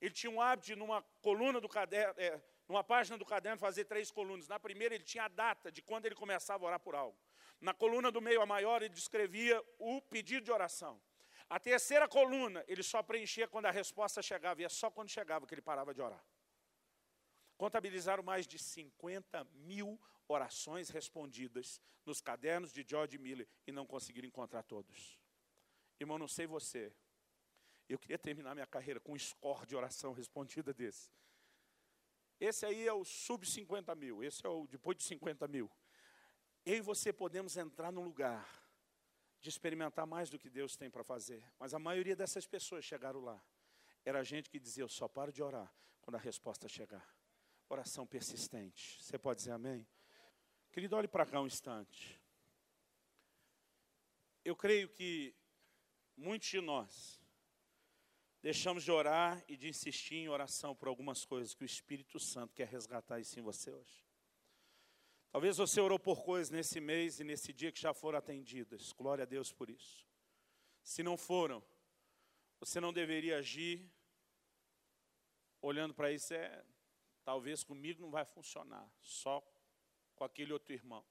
Ele tinha um hábito de, numa coluna do caderno, é, numa página do caderno, fazer três colunas. Na primeira, ele tinha a data de quando ele começava a orar por algo. Na coluna do meio, a maior, ele descrevia o pedido de oração. A terceira coluna, ele só preenchia quando a resposta chegava, e é só quando chegava que ele parava de orar. Contabilizaram mais de 50 mil orações respondidas nos cadernos de George Miller e não conseguiram encontrar todos. Irmão, não sei você, eu queria terminar minha carreira com um score de oração respondida desse. Esse aí é o sub 50 mil, esse é o depois de 50 mil. Eu e você podemos entrar num lugar de experimentar mais do que Deus tem para fazer. Mas a maioria dessas pessoas chegaram lá. Era gente que dizia, eu só paro de orar quando a resposta chegar. Oração persistente. Você pode dizer amém? Querido, olhe para cá um instante. Eu creio que muitos de nós deixamos de orar e de insistir em oração por algumas coisas que o Espírito Santo quer resgatar isso em você hoje. Talvez você orou por coisas nesse mês e nesse dia que já foram atendidas. Glória a Deus por isso. Se não foram, você não deveria agir olhando para isso, é, talvez comigo não vai funcionar, só com aquele outro irmão.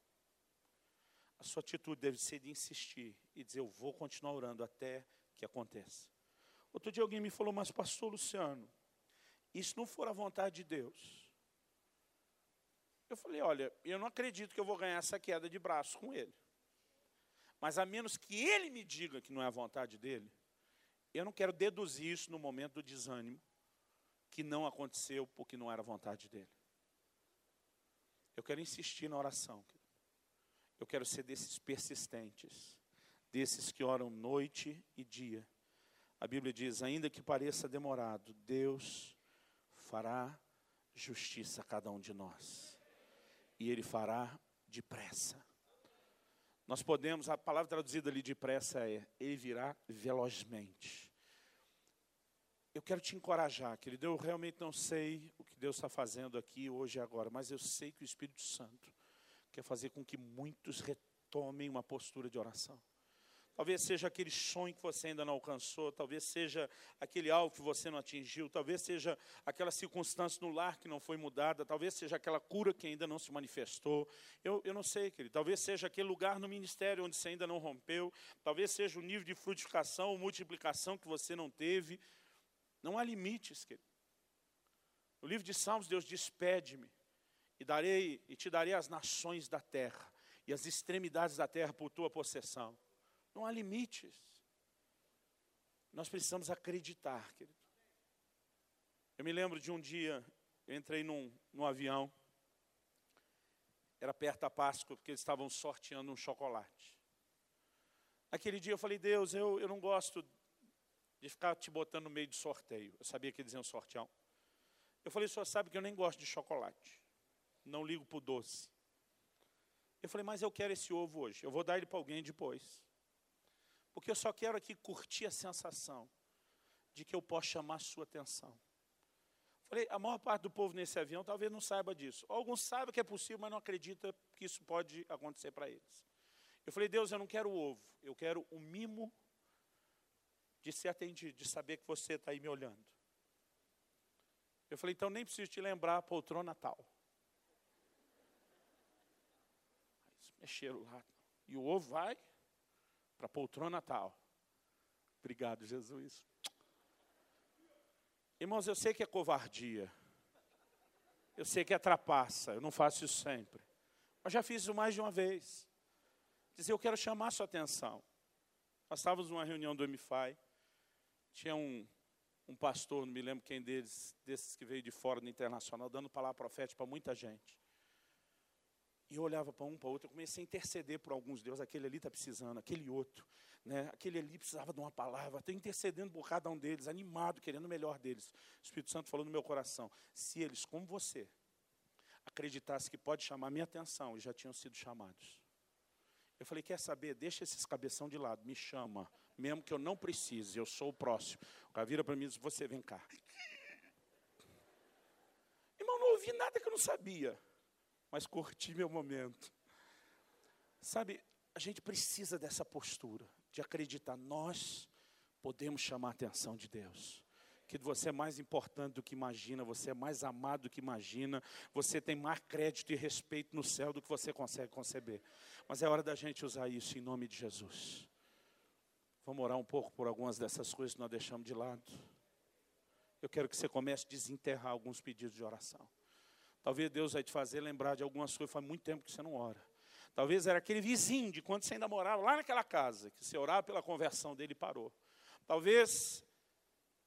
A sua atitude deve ser de insistir e dizer: Eu vou continuar orando até que aconteça. Outro dia alguém me falou, mas pastor Luciano, isso não for a vontade de Deus. Eu falei, olha, eu não acredito que eu vou ganhar essa queda de braço com ele. Mas a menos que ele me diga que não é a vontade dele, eu não quero deduzir isso no momento do desânimo, que não aconteceu porque não era a vontade dele. Eu quero insistir na oração. Eu quero ser desses persistentes, desses que oram noite e dia. A Bíblia diz: ainda que pareça demorado, Deus fará justiça a cada um de nós. E Ele fará depressa. Nós podemos, a palavra traduzida ali depressa é: Ele virá velozmente. Eu quero te encorajar, querido. Eu realmente não sei o que Deus está fazendo aqui hoje e agora, mas eu sei que o Espírito Santo quer fazer com que muitos retomem uma postura de oração. Talvez seja aquele sonho que você ainda não alcançou, talvez seja aquele alvo que você não atingiu, talvez seja aquela circunstância no lar que não foi mudada, talvez seja aquela cura que ainda não se manifestou. Eu, eu não sei, querido. Talvez seja aquele lugar no ministério onde você ainda não rompeu, talvez seja o nível de frutificação ou multiplicação que você não teve. Não há limites, querido. No livro de Salmos, Deus diz: Pede-me, e darei e te darei as nações da terra e as extremidades da terra por tua possessão. Não há limites. Nós precisamos acreditar, querido. Eu me lembro de um dia, eu entrei num, num avião, era perto da Páscoa, porque eles estavam sorteando um chocolate. Aquele dia eu falei, Deus, eu, eu não gosto de ficar te botando no meio de sorteio. Eu sabia que eles iam sortear. Eu falei, só sabe que eu nem gosto de chocolate. Não ligo para o doce. Eu falei, mas eu quero esse ovo hoje. Eu vou dar ele para alguém depois. Porque eu só quero aqui curtir a sensação de que eu posso chamar sua atenção. Falei, a maior parte do povo nesse avião talvez não saiba disso. Alguns sabem que é possível, mas não acredita que isso pode acontecer para eles. Eu falei, Deus, eu não quero o ovo, eu quero o mimo de ser atendido, de saber que você está aí me olhando. Eu falei, então nem preciso te lembrar a poltrona tal. Mexeram lá. E o ovo vai para a poltrona tal. Obrigado, Jesus. Irmãos, eu sei que é covardia. Eu sei que é trapaça. Eu não faço isso sempre. Mas já fiz isso mais de uma vez. Dizer, eu quero chamar sua atenção. Nós estávamos numa reunião do MFI. Tinha um, um pastor, não me lembro quem deles, desses que veio de fora do internacional, dando palavra profética para muita gente. E eu olhava para um, para outro, eu comecei a interceder por alguns. Deus, aquele ali está precisando, aquele outro. Né? Aquele ali precisava de uma palavra. Estou intercedendo por cada um deles, animado, querendo o melhor deles. O Espírito Santo falou no meu coração: se eles, como você, acreditassem que pode chamar minha atenção, eles já tinham sido chamados. Eu falei: quer saber? Deixa esses cabeção de lado, me chama, mesmo que eu não precise, eu sou o próximo. O cara vira para mim e diz: você vem cá. Irmão, não ouvi nada que eu não sabia mas curti meu momento. Sabe, a gente precisa dessa postura, de acreditar, nós podemos chamar a atenção de Deus. Que você é mais importante do que imagina, você é mais amado do que imagina, você tem mais crédito e respeito no céu do que você consegue conceber. Mas é hora da gente usar isso em nome de Jesus. Vamos orar um pouco por algumas dessas coisas que nós deixamos de lado. Eu quero que você comece a desenterrar alguns pedidos de oração. Talvez Deus vai te fazer lembrar de algumas coisas, faz muito tempo que você não ora. Talvez era aquele vizinho de quando você ainda morava lá naquela casa, que você orava pela conversão dele e parou. Talvez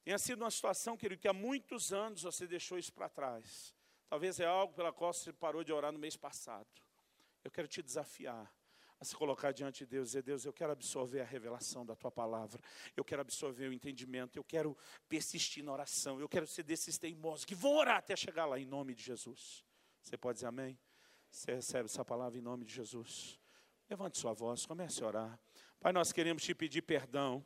tenha sido uma situação, querido, que há muitos anos você deixou isso para trás. Talvez é algo pela qual você parou de orar no mês passado. Eu quero te desafiar a se colocar diante de Deus e dizer, Deus, eu quero absorver a revelação da tua palavra, eu quero absorver o entendimento, eu quero persistir na oração, eu quero ser desses teimosos que vão orar até chegar lá em nome de Jesus. Você pode dizer amém? Você recebe essa palavra em nome de Jesus. Levante sua voz, comece a orar. Pai, nós queremos te pedir perdão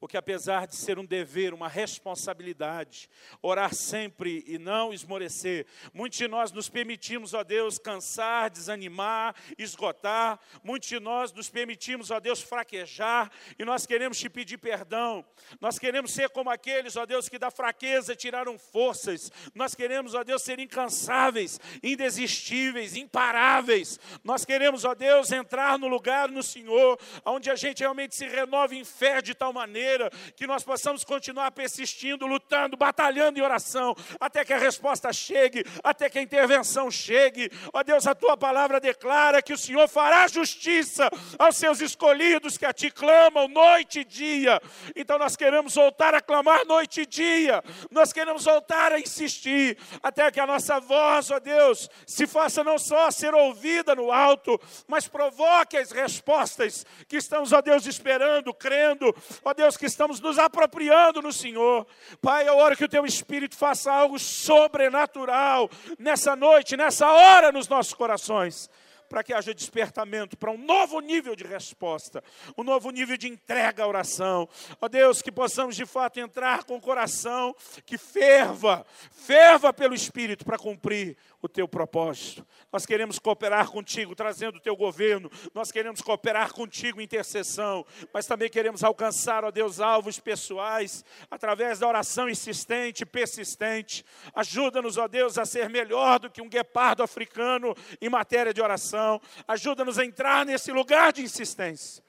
porque apesar de ser um dever, uma responsabilidade, orar sempre e não esmorecer, muitos de nós nos permitimos, ó Deus, cansar, desanimar, esgotar, muitos de nós nos permitimos, ó Deus, fraquejar, e nós queremos te pedir perdão, nós queremos ser como aqueles, ó Deus, que da fraqueza tiraram forças, nós queremos, ó Deus, ser incansáveis, indesistíveis, imparáveis, nós queremos, ó Deus, entrar no lugar no Senhor, onde a gente realmente se renova em fé de tal maneira, maneira que nós possamos continuar persistindo, lutando, batalhando em oração, até que a resposta chegue, até que a intervenção chegue. Ó Deus, a tua palavra declara que o Senhor fará justiça aos seus escolhidos que a ti clamam noite e dia. Então nós queremos voltar a clamar noite e dia, nós queremos voltar a insistir, até que a nossa voz, ó Deus, se faça não só ser ouvida no alto, mas provoque as respostas que estamos, ó Deus, esperando, crendo, ó Deus, que estamos nos apropriando no Senhor. Pai, eu oro que o teu Espírito faça algo sobrenatural nessa noite, nessa hora nos nossos corações para que haja despertamento para um novo nível de resposta, um novo nível de entrega à oração. Ó Deus, que possamos de fato entrar com o coração que ferva, ferva pelo Espírito para cumprir o teu propósito. Nós queremos cooperar contigo, trazendo o teu governo, nós queremos cooperar contigo em intercessão, mas também queremos alcançar, ó Deus, alvos pessoais através da oração insistente, persistente. Ajuda-nos, ó Deus, a ser melhor do que um guepardo africano em matéria de oração ajuda-nos a entrar nesse lugar de insistência,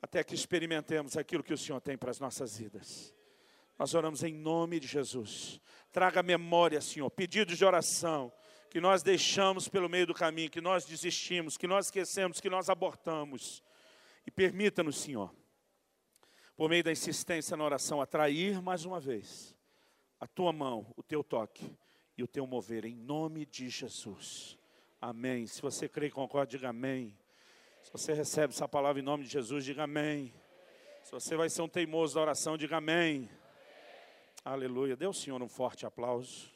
até que experimentemos aquilo que o Senhor tem para as nossas vidas. Nós oramos em nome de Jesus. Traga memória, Senhor, pedidos de oração que nós deixamos pelo meio do caminho, que nós desistimos, que nós esquecemos, que nós abortamos. E permita-nos, Senhor, por meio da insistência na oração, atrair mais uma vez a tua mão, o teu toque e o teu mover, em nome de Jesus. Amém. Se você crê e concorda, diga amém. Se você recebe essa palavra em nome de Jesus, diga amém. Se você vai ser um teimoso da oração, diga amém. Aleluia. Dê ao Senhor um forte aplauso.